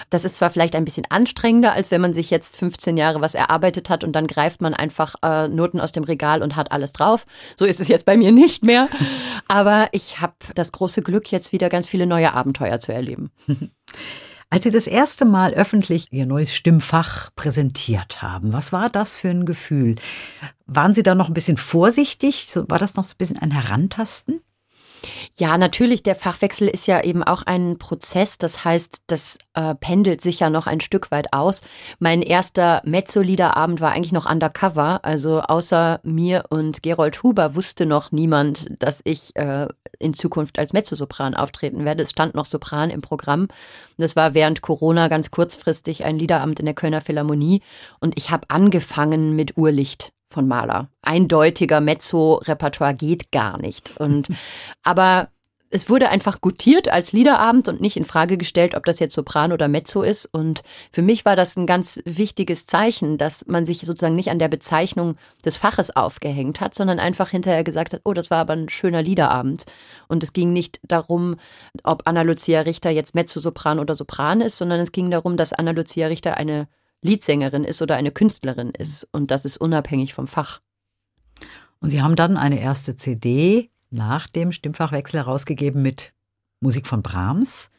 Das ist zwar vielleicht ein bisschen anstrengender, als wenn man sich jetzt 15 Jahre was erarbeitet hat und dann greift man einfach äh, Noten aus dem Regal und hat alles drauf. So ist es jetzt bei mir nicht mehr. Aber ich habe das große Glück, jetzt wieder ganz viele neue Abenteuer zu erleben. Als Sie das erste Mal öffentlich Ihr neues Stimmfach präsentiert haben, was war das für ein Gefühl? Waren Sie da noch ein bisschen vorsichtig? War das noch so ein bisschen ein Herantasten? Ja, natürlich, der Fachwechsel ist ja eben auch ein Prozess. Das heißt, das äh, pendelt sich ja noch ein Stück weit aus. Mein erster Mezzo-Liederabend war eigentlich noch undercover. Also außer mir und Gerold Huber wusste noch niemand, dass ich äh, in Zukunft als Mezzosopran auftreten werde. Es stand noch Sopran im Programm. Das war während Corona ganz kurzfristig ein Liederabend in der Kölner Philharmonie. Und ich habe angefangen mit Urlicht von Mahler. Eindeutiger Mezzo-Repertoire geht gar nicht. Und aber es wurde einfach gutiert als Liederabend und nicht in Frage gestellt, ob das jetzt Sopran oder Mezzo ist. Und für mich war das ein ganz wichtiges Zeichen, dass man sich sozusagen nicht an der Bezeichnung des Faches aufgehängt hat, sondern einfach hinterher gesagt hat, oh, das war aber ein schöner Liederabend. Und es ging nicht darum, ob Anna Lucia Richter jetzt Mezzosopran oder Sopran ist, sondern es ging darum, dass Anna Lucia Richter eine Liedsängerin ist oder eine Künstlerin ist. Und das ist unabhängig vom Fach. Und Sie haben dann eine erste CD nach dem Stimmfachwechsel herausgegeben mit Musik von Brahms.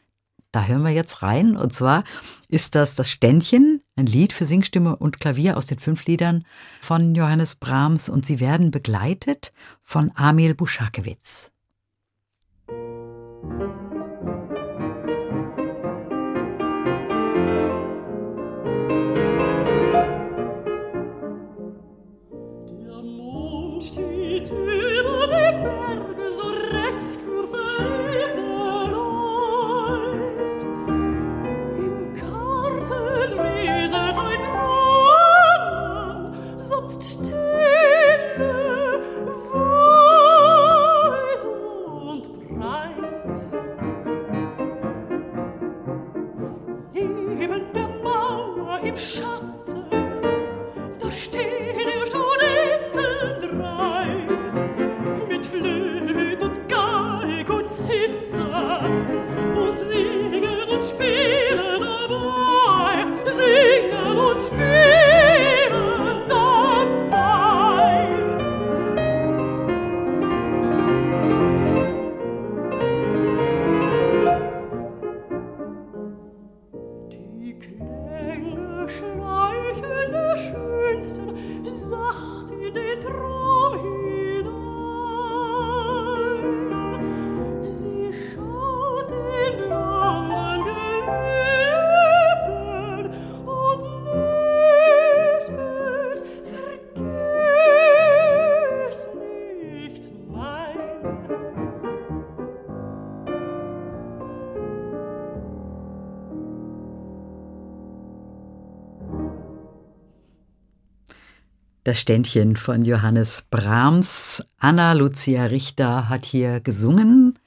Da hören wir jetzt rein. Und zwar ist das das Ständchen, ein Lied für Singstimme und Klavier aus den fünf Liedern von Johannes Brahms. Und sie werden begleitet von Amil Buschakewitz. Der Das Ständchen von Johannes Brahms. Anna Lucia Richter hat hier gesungen.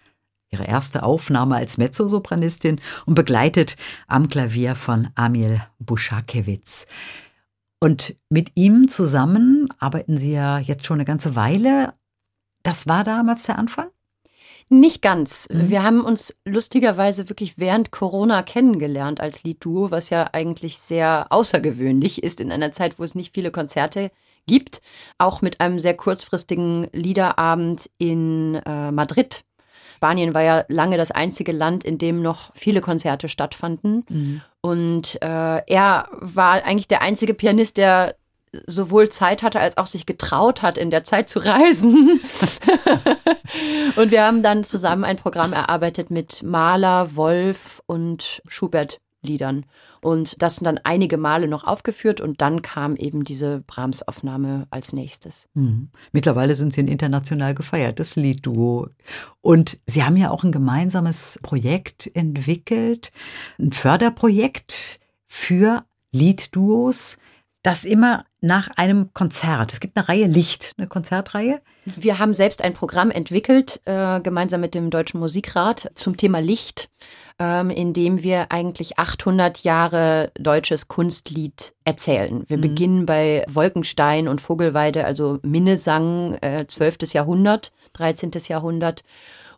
Ihre erste Aufnahme als Mezzosopranistin und begleitet am Klavier von Amil Buschakewitz. Und mit ihm zusammen arbeiten Sie ja jetzt schon eine ganze Weile. Das war damals der Anfang? Nicht ganz. Mhm. Wir haben uns lustigerweise wirklich während Corona kennengelernt als Liedduo, was ja eigentlich sehr außergewöhnlich ist in einer Zeit, wo es nicht viele Konzerte gibt. Auch mit einem sehr kurzfristigen Liederabend in äh, Madrid. Spanien war ja lange das einzige Land, in dem noch viele Konzerte stattfanden. Und äh, er war eigentlich der einzige Pianist, der sowohl Zeit hatte als auch sich getraut hat, in der Zeit zu reisen. und wir haben dann zusammen ein Programm erarbeitet mit Mahler, Wolf und Schubert-Liedern. Und das sind dann einige Male noch aufgeführt und dann kam eben diese Brahms-Aufnahme als nächstes. Mhm. Mittlerweile sind Sie ein international gefeiertes Liedduo. Und Sie haben ja auch ein gemeinsames Projekt entwickelt, ein Förderprojekt für Liedduos, das immer nach einem Konzert. Es gibt eine Reihe Licht, eine Konzertreihe. Wir haben selbst ein Programm entwickelt, äh, gemeinsam mit dem Deutschen Musikrat zum Thema Licht, ähm, in dem wir eigentlich 800 Jahre deutsches Kunstlied erzählen. Wir Mhm. beginnen bei Wolkenstein und Vogelweide, also Minnesang, äh, 12. Jahrhundert, 13. Jahrhundert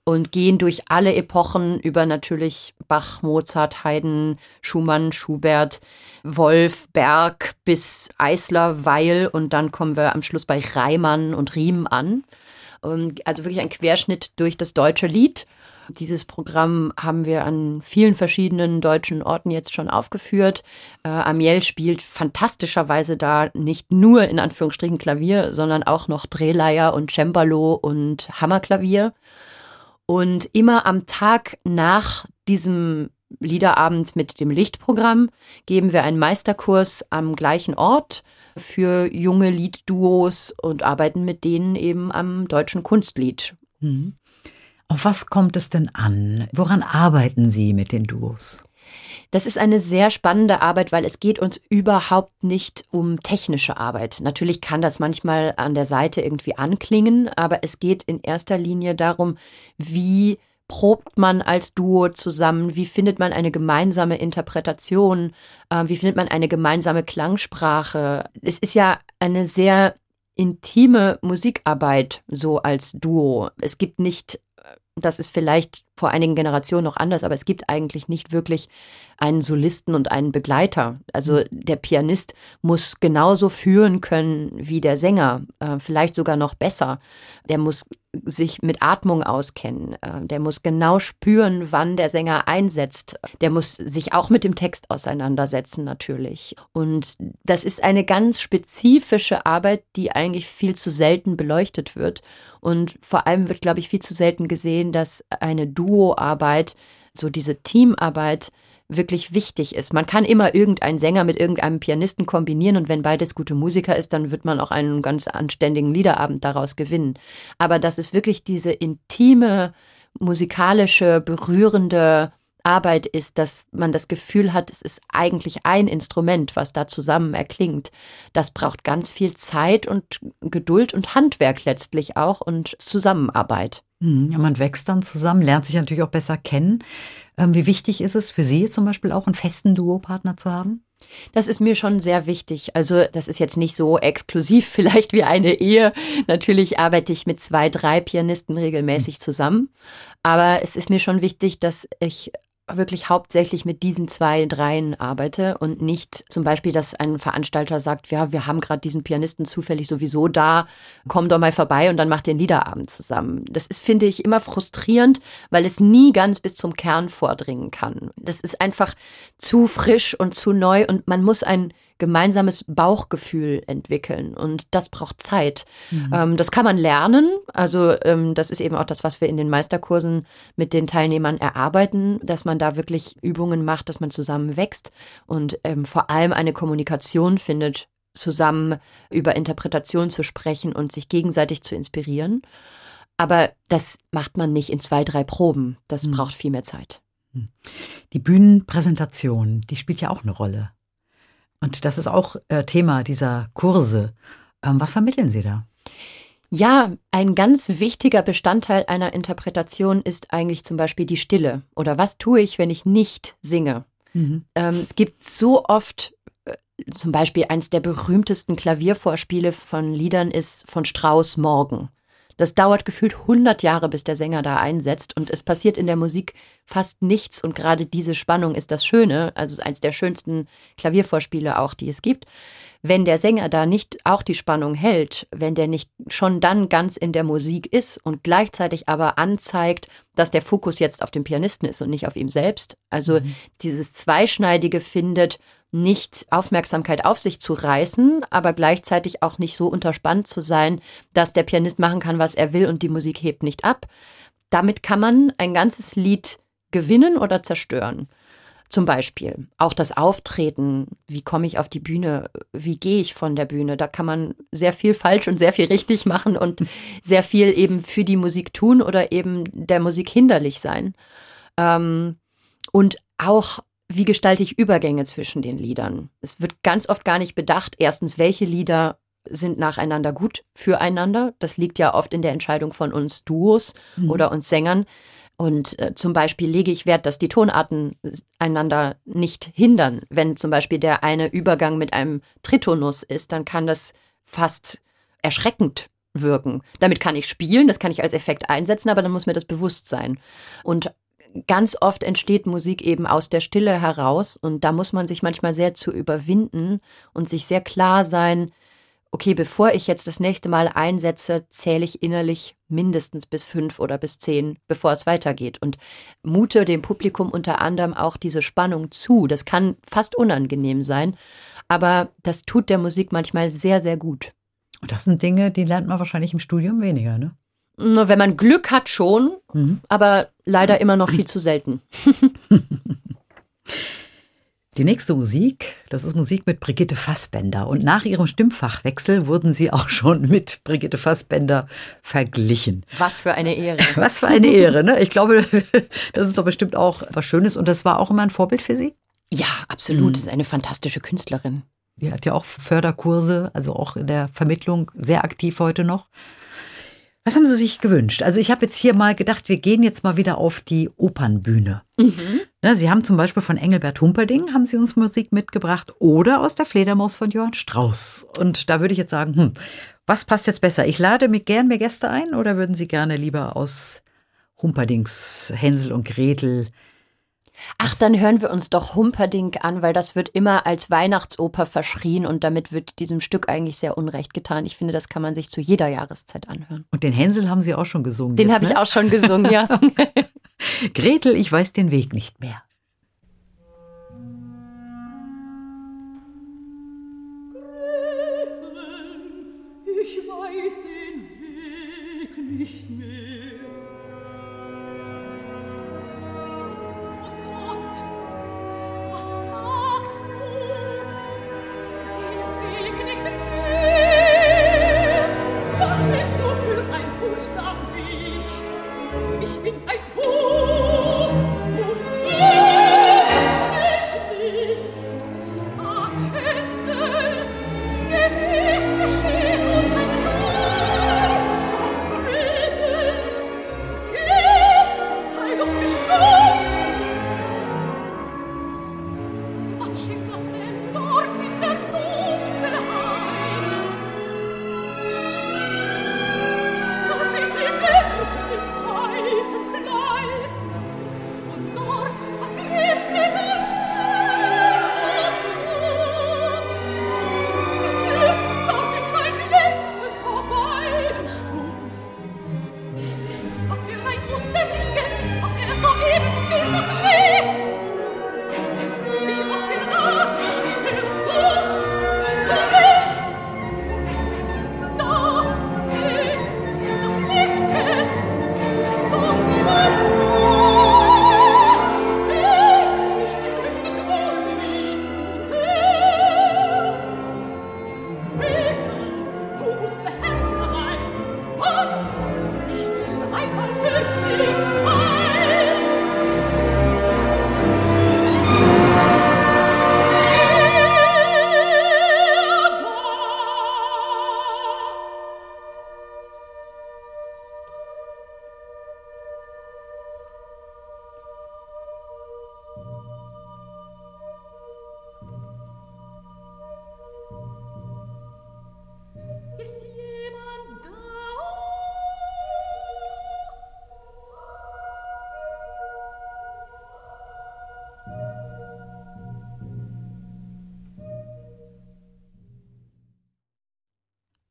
und gehen durch alle Epochen über natürlich Bach, Mozart, Haydn, Schumann, Schubert, Wolf, Berg bis Eisler, Weil und dann kommen wir am Schluss bei Reimann und Riem an. Und Also wirklich ein Querschnitt durch das deutsche Lied. Dieses Programm haben wir an vielen verschiedenen deutschen Orten jetzt schon aufgeführt. Äh, Amiel spielt fantastischerweise da nicht nur in Anführungsstrichen Klavier, sondern auch noch Drehleier und Cembalo und Hammerklavier. Und immer am Tag nach diesem Liederabend mit dem Lichtprogramm geben wir einen Meisterkurs am gleichen Ort für junge Liedduos und arbeiten mit denen eben am deutschen Kunstlied. Mhm. Auf was kommt es denn an? Woran arbeiten Sie mit den Duos? Das ist eine sehr spannende Arbeit, weil es geht uns überhaupt nicht um technische Arbeit. Natürlich kann das manchmal an der Seite irgendwie anklingen, aber es geht in erster Linie darum, wie probt man als Duo zusammen, wie findet man eine gemeinsame Interpretation, äh, wie findet man eine gemeinsame Klangsprache. Es ist ja eine sehr intime Musikarbeit so als Duo. Es gibt nicht das ist vielleicht vor einigen Generationen noch anders, aber es gibt eigentlich nicht wirklich einen Solisten und einen Begleiter. Also der Pianist muss genauso führen können wie der Sänger, äh, vielleicht sogar noch besser. Der muss sich mit Atmung auskennen. Äh, der muss genau spüren, wann der Sänger einsetzt. Der muss sich auch mit dem Text auseinandersetzen natürlich. Und das ist eine ganz spezifische Arbeit, die eigentlich viel zu selten beleuchtet wird. Und vor allem wird, glaube ich, viel zu selten gesehen, dass eine Duoarbeit, so diese Teamarbeit, wirklich wichtig ist. Man kann immer irgendeinen Sänger mit irgendeinem Pianisten kombinieren und wenn beides gute Musiker ist, dann wird man auch einen ganz anständigen Liederabend daraus gewinnen. Aber dass es wirklich diese intime, musikalische, berührende Arbeit ist, dass man das Gefühl hat, es ist eigentlich ein Instrument, was da zusammen erklingt. Das braucht ganz viel Zeit und Geduld und Handwerk letztlich auch und Zusammenarbeit. Mhm, ja, man wächst dann zusammen, lernt sich natürlich auch besser kennen. Ähm, wie wichtig ist es für Sie zum Beispiel auch, einen festen Duopartner zu haben? Das ist mir schon sehr wichtig. Also das ist jetzt nicht so exklusiv vielleicht wie eine Ehe. Natürlich arbeite ich mit zwei, drei Pianisten regelmäßig zusammen. Aber es ist mir schon wichtig, dass ich wirklich hauptsächlich mit diesen zwei, dreien arbeite und nicht zum Beispiel, dass ein Veranstalter sagt, ja, wir haben gerade diesen Pianisten zufällig sowieso da, komm doch mal vorbei und dann macht den Liederabend zusammen. Das ist, finde ich, immer frustrierend, weil es nie ganz bis zum Kern vordringen kann. Das ist einfach zu frisch und zu neu und man muss ein gemeinsames Bauchgefühl entwickeln und das braucht Zeit. Mhm. Ähm, das kann man lernen. Also ähm, das ist eben auch das, was wir in den Meisterkursen mit den Teilnehmern erarbeiten, dass man da wirklich Übungen macht, dass man zusammen wächst und ähm, vor allem eine Kommunikation findet, zusammen über Interpretation zu sprechen und sich gegenseitig zu inspirieren. Aber das macht man nicht in zwei, drei Proben. Das Mhm. braucht viel mehr Zeit. Die Bühnenpräsentation, die spielt ja auch eine Rolle. Und das ist auch äh, Thema dieser Kurse. Ähm, was vermitteln Sie da? Ja, ein ganz wichtiger Bestandteil einer Interpretation ist eigentlich zum Beispiel die Stille. Oder was tue ich, wenn ich nicht singe? Mhm. Ähm, es gibt so oft, äh, zum Beispiel eins der berühmtesten Klaviervorspiele von Liedern ist von Strauss Morgen. Das dauert gefühlt 100 Jahre, bis der Sänger da einsetzt. Und es passiert in der Musik fast nichts. Und gerade diese Spannung ist das Schöne, also ist eines der schönsten Klaviervorspiele auch, die es gibt. Wenn der Sänger da nicht auch die Spannung hält, wenn der nicht schon dann ganz in der Musik ist und gleichzeitig aber anzeigt, dass der Fokus jetzt auf dem Pianisten ist und nicht auf ihm selbst, also Mhm. dieses Zweischneidige findet, nicht Aufmerksamkeit auf sich zu reißen, aber gleichzeitig auch nicht so unterspannt zu sein, dass der Pianist machen kann, was er will und die Musik hebt nicht ab. Damit kann man ein ganzes Lied gewinnen oder zerstören. Zum Beispiel auch das Auftreten, wie komme ich auf die Bühne, wie gehe ich von der Bühne, da kann man sehr viel falsch und sehr viel richtig machen und sehr viel eben für die Musik tun oder eben der Musik hinderlich sein. Ähm, und auch wie gestalte ich Übergänge zwischen den Liedern? Es wird ganz oft gar nicht bedacht, erstens, welche Lieder sind nacheinander gut füreinander. Das liegt ja oft in der Entscheidung von uns Duos oder uns Sängern. Und äh, zum Beispiel lege ich Wert, dass die Tonarten einander nicht hindern. Wenn zum Beispiel der eine Übergang mit einem Tritonus ist, dann kann das fast erschreckend wirken. Damit kann ich spielen, das kann ich als Effekt einsetzen, aber dann muss mir das bewusst sein. Und ganz oft entsteht Musik eben aus der Stille heraus und da muss man sich manchmal sehr zu überwinden und sich sehr klar sein, okay, bevor ich jetzt das nächste Mal einsetze, zähle ich innerlich mindestens bis fünf oder bis zehn, bevor es weitergeht. Und mute dem Publikum unter anderem auch diese Spannung zu. Das kann fast unangenehm sein, aber das tut der Musik manchmal sehr, sehr gut. Und das sind Dinge, die lernt man wahrscheinlich im Studium weniger, ne? Wenn man Glück hat, schon, Mhm. aber leider immer noch viel zu selten. Die nächste Musik, das ist Musik mit Brigitte Fassbender. Und nach ihrem Stimmfachwechsel wurden sie auch schon mit Brigitte Fassbender verglichen. Was für eine Ehre. Was für eine Ehre, ne? Ich glaube, das ist doch bestimmt auch was Schönes. Und das war auch immer ein Vorbild für Sie? Ja, absolut. Das ist eine fantastische Künstlerin. Die hat ja auch Förderkurse, also auch in der Vermittlung sehr aktiv heute noch. Was haben Sie sich gewünscht? Also ich habe jetzt hier mal gedacht, wir gehen jetzt mal wieder auf die Opernbühne. Ne, Sie haben zum Beispiel von Engelbert Humperdinck haben Sie uns Musik mitgebracht oder aus der Fledermaus von Johann Strauss. Und da würde ich jetzt sagen, hm, was passt jetzt besser? Ich lade mir gern mehr Gäste ein oder würden Sie gerne lieber aus Humperdincks Hänsel und Gretel? Ach, dann hören wir uns doch Humperdinck an, weil das wird immer als Weihnachtsoper verschrien und damit wird diesem Stück eigentlich sehr Unrecht getan. Ich finde, das kann man sich zu jeder Jahreszeit anhören. Und den Hänsel haben Sie auch schon gesungen. Den habe ich ne? auch schon gesungen, ja. Gretel, ich weiß den Weg nicht mehr.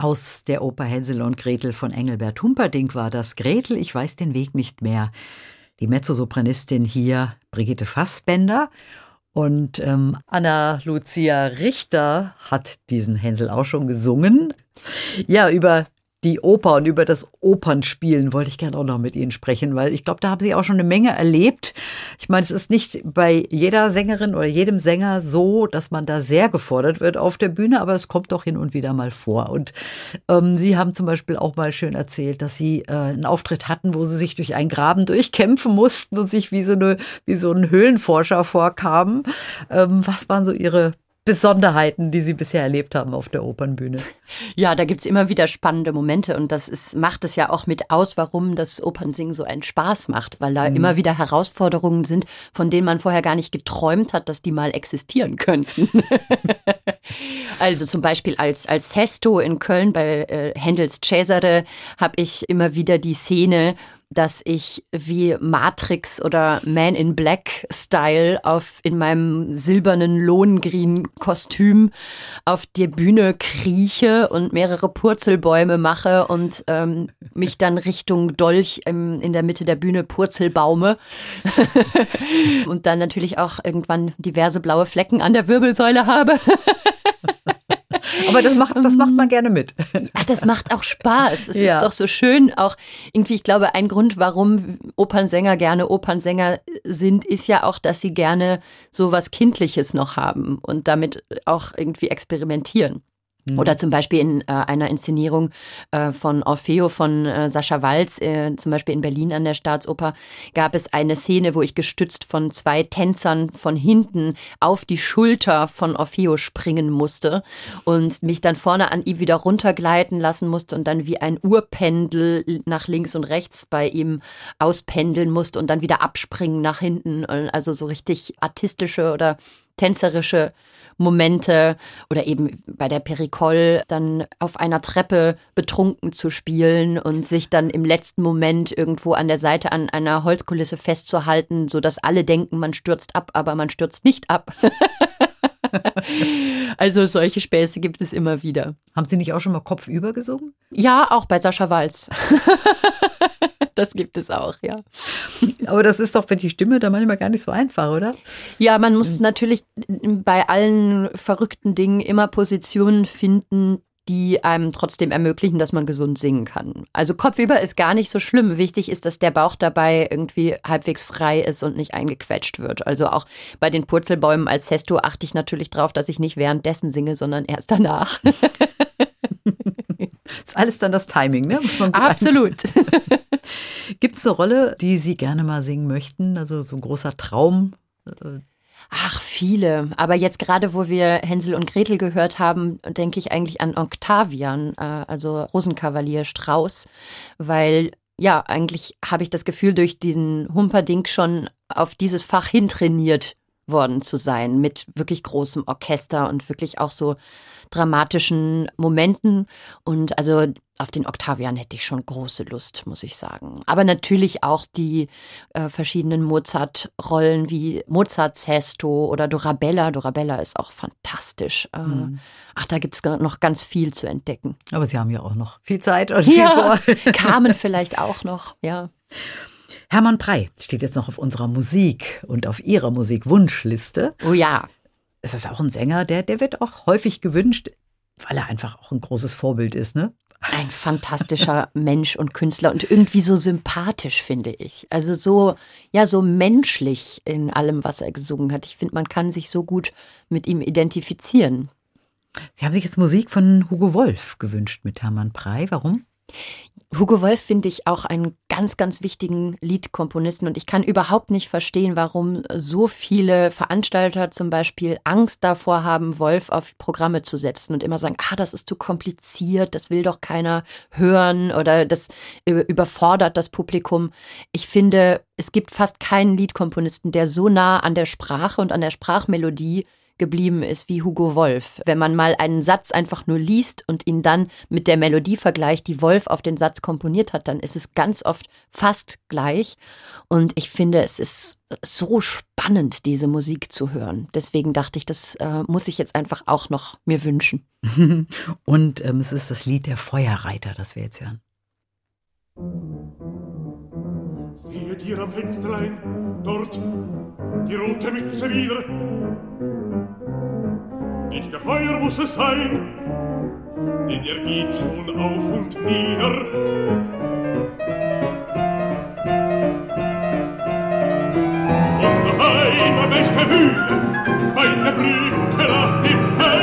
Aus der Oper Hänsel und Gretel von Engelbert Humperdinck war das Gretel, ich weiß den Weg nicht mehr. Die Mezzosopranistin hier Brigitte Fassbender und ähm, Anna Lucia Richter hat diesen Hänsel auch schon gesungen. Ja, über die Oper und über das Opernspielen wollte ich gerne auch noch mit Ihnen sprechen, weil ich glaube, da haben Sie auch schon eine Menge erlebt. Ich meine, es ist nicht bei jeder Sängerin oder jedem Sänger so, dass man da sehr gefordert wird auf der Bühne, aber es kommt doch hin und wieder mal vor. Und ähm, Sie haben zum Beispiel auch mal schön erzählt, dass Sie äh, einen Auftritt hatten, wo Sie sich durch einen Graben durchkämpfen mussten und sich wie so, eine, wie so ein Höhlenforscher vorkamen. Ähm, was waren so Ihre Besonderheiten, die Sie bisher erlebt haben auf der Opernbühne? Ja, da gibt's immer wieder spannende Momente und das ist, macht es ja auch mit aus, warum das Opernsingen so einen Spaß macht, weil da mhm. immer wieder Herausforderungen sind, von denen man vorher gar nicht geträumt hat, dass die mal existieren könnten. also zum Beispiel als, als Sesto in Köln bei äh, Händels Cesare habe ich immer wieder die Szene, dass ich wie Matrix oder Man in Black Style auf in meinem silbernen Lohngreen Kostüm auf der Bühne krieche und mehrere Purzelbäume mache und ähm, mich dann Richtung Dolch im, in der Mitte der Bühne Purzelbaume und dann natürlich auch irgendwann diverse blaue Flecken an der Wirbelsäule habe. Aber das macht, das macht man gerne mit. Ja, das macht auch Spaß. Es ja. ist doch so schön. Auch irgendwie, ich glaube, ein Grund, warum Opernsänger gerne Opernsänger sind, ist ja auch, dass sie gerne so was Kindliches noch haben und damit auch irgendwie experimentieren. Mhm. Oder zum Beispiel in äh, einer Inszenierung äh, von Orfeo von äh, Sascha Walz, äh, zum Beispiel in Berlin an der Staatsoper, gab es eine Szene, wo ich gestützt von zwei Tänzern von hinten auf die Schulter von Orfeo springen musste und mich dann vorne an ihm wieder runtergleiten lassen musste und dann wie ein Uhrpendel nach links und rechts bei ihm auspendeln musste und dann wieder abspringen nach hinten. Also so richtig artistische oder tänzerische Momente oder eben bei der Pericol dann auf einer Treppe betrunken zu spielen und sich dann im letzten Moment irgendwo an der Seite an einer Holzkulisse festzuhalten, sodass alle denken, man stürzt ab, aber man stürzt nicht ab. also solche Späße gibt es immer wieder. Haben Sie nicht auch schon mal kopfüber gesungen? Ja, auch bei Sascha Walz. das gibt es auch, ja. Aber das ist doch für die Stimme da manchmal gar nicht so einfach, oder? Ja, man muss natürlich bei allen verrückten Dingen immer Positionen finden, die einem trotzdem ermöglichen, dass man gesund singen kann. Also Kopfüber ist gar nicht so schlimm. Wichtig ist, dass der Bauch dabei irgendwie halbwegs frei ist und nicht eingequetscht wird. Also auch bei den Purzelbäumen als Sesto achte ich natürlich darauf, dass ich nicht währenddessen singe, sondern erst danach. ist alles dann das Timing, ne? Muss man Absolut. Gibt es eine Rolle, die Sie gerne mal singen möchten? Also so ein großer Traum? Ach, viele. Aber jetzt gerade, wo wir Hänsel und Gretel gehört haben, denke ich eigentlich an Octavian, äh, also Rosenkavalier Strauß, weil ja, eigentlich habe ich das Gefühl, durch diesen Humperdink schon auf dieses Fach hintrainiert worden zu sein, mit wirklich großem Orchester und wirklich auch so dramatischen Momenten. Und also auf den Octavian hätte ich schon große Lust, muss ich sagen. Aber natürlich auch die äh, verschiedenen Mozart-Rollen wie Mozart Sesto oder Dorabella. Dorabella ist auch fantastisch. Äh, mhm. Ach, da gibt es noch ganz viel zu entdecken. Aber Sie haben ja auch noch viel Zeit und viel ja, vor. Carmen vielleicht auch noch, ja. Hermann Prey steht jetzt noch auf unserer Musik und auf Ihrer Musikwunschliste. Oh ja ist das auch ein Sänger, der, der wird auch häufig gewünscht, weil er einfach auch ein großes Vorbild ist, ne? Ein fantastischer Mensch und Künstler und irgendwie so sympathisch, finde ich. Also so, ja, so menschlich in allem, was er gesungen hat. Ich finde, man kann sich so gut mit ihm identifizieren. Sie haben sich jetzt Musik von Hugo Wolf gewünscht mit Hermann Prey. Warum? Hugo Wolf finde ich auch einen ganz, ganz wichtigen Liedkomponisten und ich kann überhaupt nicht verstehen, warum so viele Veranstalter zum Beispiel Angst davor haben, Wolf auf Programme zu setzen und immer sagen, ah, das ist zu kompliziert, das will doch keiner hören oder das überfordert das Publikum. Ich finde, es gibt fast keinen Liedkomponisten, der so nah an der Sprache und an der Sprachmelodie geblieben ist wie Hugo Wolf. Wenn man mal einen Satz einfach nur liest und ihn dann mit der Melodie vergleicht, die Wolf auf den Satz komponiert hat, dann ist es ganz oft fast gleich. Und ich finde, es ist so spannend, diese Musik zu hören. Deswegen dachte ich, das äh, muss ich jetzt einfach auch noch mir wünschen. und ähm, es ist das Lied der Feuerreiter, das wir jetzt hören. Seht ihr am Fensterlein, dort die rote Mütze wieder. Nicht geheuer muss es sein, denn er geht schon auf und nieder. Und einmal welch Gewühle bei der Brücke nach dem Feld,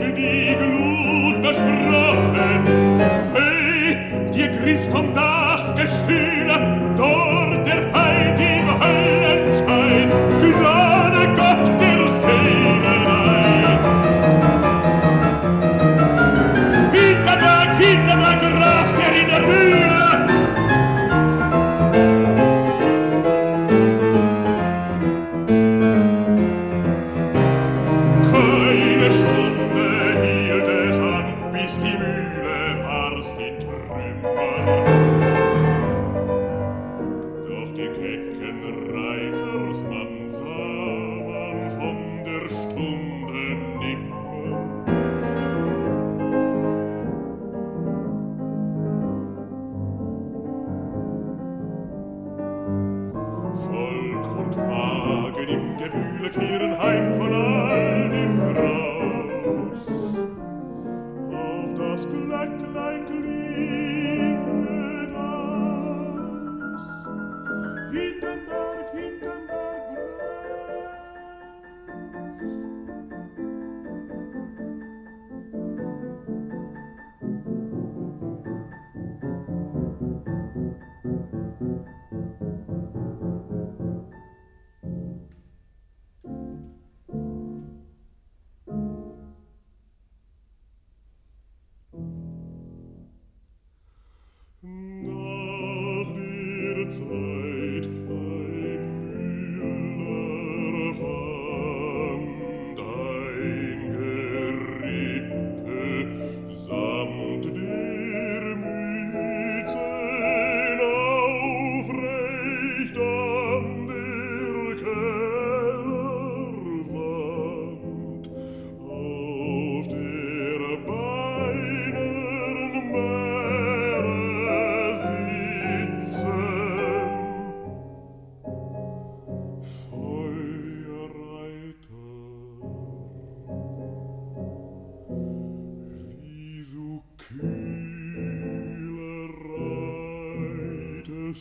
die Glut besprochen. Weh, dir Christ vom Dach gestühle, dort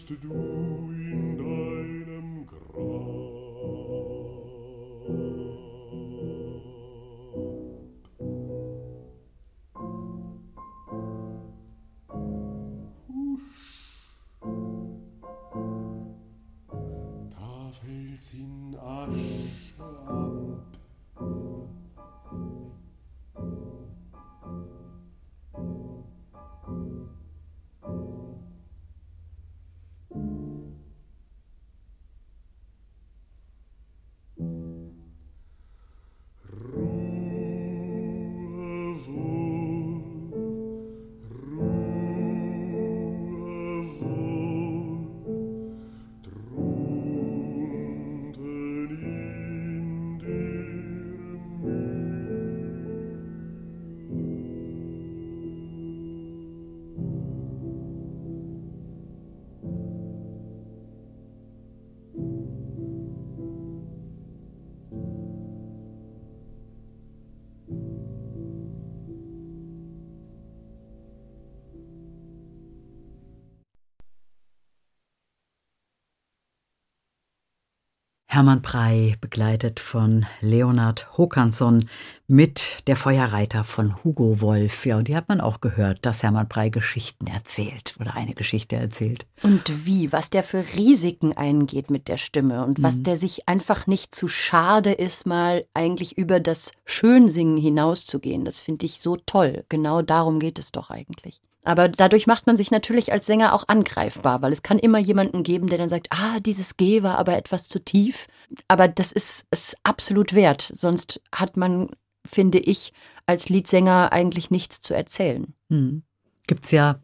to do. Hermann Prey, begleitet von Leonard Håkansson mit Der Feuerreiter von Hugo Wolf. Ja, und die hat man auch gehört, dass Hermann Prey Geschichten erzählt oder eine Geschichte erzählt. Und wie, was der für Risiken eingeht mit der Stimme und was der sich einfach nicht zu schade ist, mal eigentlich über das Schönsingen hinauszugehen. Das finde ich so toll. Genau darum geht es doch eigentlich. Aber dadurch macht man sich natürlich als Sänger auch angreifbar, weil es kann immer jemanden geben, der dann sagt, ah, dieses G war aber etwas zu tief. Aber das ist es absolut wert. Sonst hat man, finde ich, als Liedsänger eigentlich nichts zu erzählen. Hm. Gibt's ja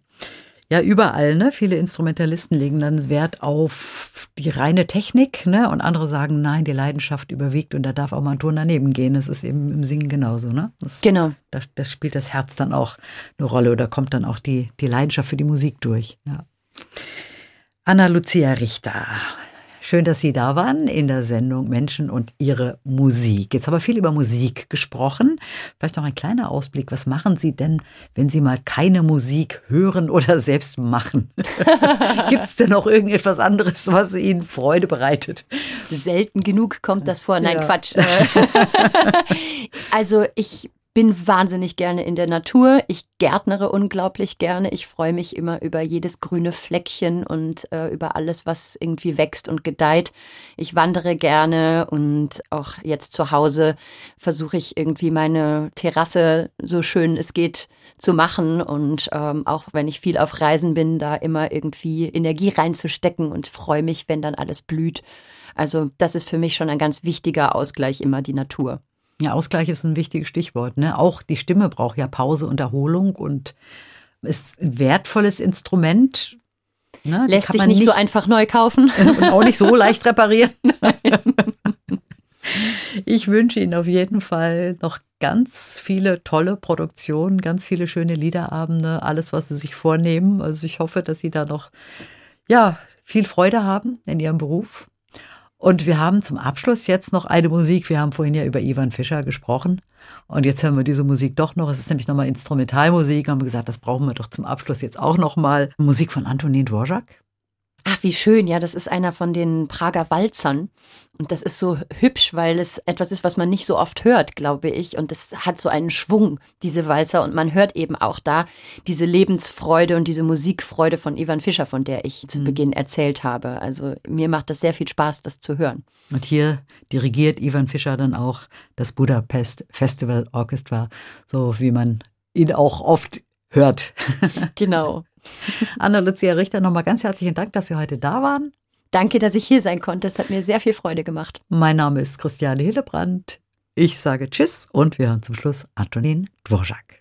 ja überall, ne? Viele Instrumentalisten legen dann Wert auf die reine Technik, ne? Und andere sagen, nein, die Leidenschaft überwiegt und da darf auch mal ein Ton daneben gehen. Das ist eben im Singen genauso, ne? Das, Genau. Da, das spielt das Herz dann auch eine Rolle oder kommt dann auch die, die Leidenschaft für die Musik durch. Ja. Anna Lucia Richter. Schön, dass Sie da waren in der Sendung Menschen und ihre Musik. Jetzt haben wir viel über Musik gesprochen. Vielleicht noch ein kleiner Ausblick. Was machen Sie denn, wenn Sie mal keine Musik hören oder selbst machen? Gibt es denn noch irgendetwas anderes, was Ihnen Freude bereitet? Selten genug kommt das vor. Nein, Ja. Quatsch. Äh, also ich bin wahnsinnig gerne in der Natur. Ich gärtnere unglaublich gerne. Ich freue mich immer über jedes grüne Fleckchen und äh, über alles, was irgendwie wächst und gedeiht. Ich wandere gerne und auch jetzt zu Hause versuche ich irgendwie meine Terrasse so schön es geht zu machen und ähm, auch wenn ich viel auf Reisen bin, da immer irgendwie Energie reinzustecken und freue mich, wenn dann alles blüht. Also das ist für mich schon ein ganz wichtiger Ausgleich immer die Natur. Ja, Ausgleich ist ein wichtiges Stichwort. Ne? Auch die Stimme braucht ja Pause und Erholung und ist ein wertvolles Instrument. Ne? Lässt sich man nicht, so einfach neu kaufen. und auch nicht so leicht reparieren. Ich wünsche Ihnen auf jeden Fall noch ganz viele tolle Produktionen, ganz viele schöne Liederabende, alles, was Sie sich vornehmen. Also ich hoffe, dass Sie da noch ja, viel Freude haben in Ihrem Beruf. Und wir haben zum Abschluss jetzt noch eine Musik. Wir haben vorhin ja über Ivan Fischer gesprochen. Und jetzt hören wir diese Musik doch noch. Es ist nämlich nochmal Instrumentalmusik. Haben wir gesagt, das brauchen wir doch zum Abschluss jetzt auch nochmal. Musik von Antonin Dvorak. Ach, wie schön. Ja, das ist einer von den Prager Walzern. Und das ist so hübsch, weil es etwas ist, was man nicht so oft hört, glaube ich. Und das hat so einen Schwung, diese Walzer. Und man hört eben auch da diese Lebensfreude und diese Musikfreude von Ivan Fischer, von der ich zu Beginn erzählt habe. Also mir macht das sehr viel Spaß, das zu hören. Und hier dirigiert Ivan Fischer dann auch das Budapest Festival Orchestra, so wie man ihn auch oft hört. Genau. Anna-Lucia Richter, nochmal ganz herzlichen Dank, dass Sie heute da waren. Danke, dass ich hier sein konnte. Es hat mir sehr viel Freude gemacht. Mein Name ist Christiane Hillebrand. Ich sage Tschüss und wir hören zum Schluss Antonin Dvorak.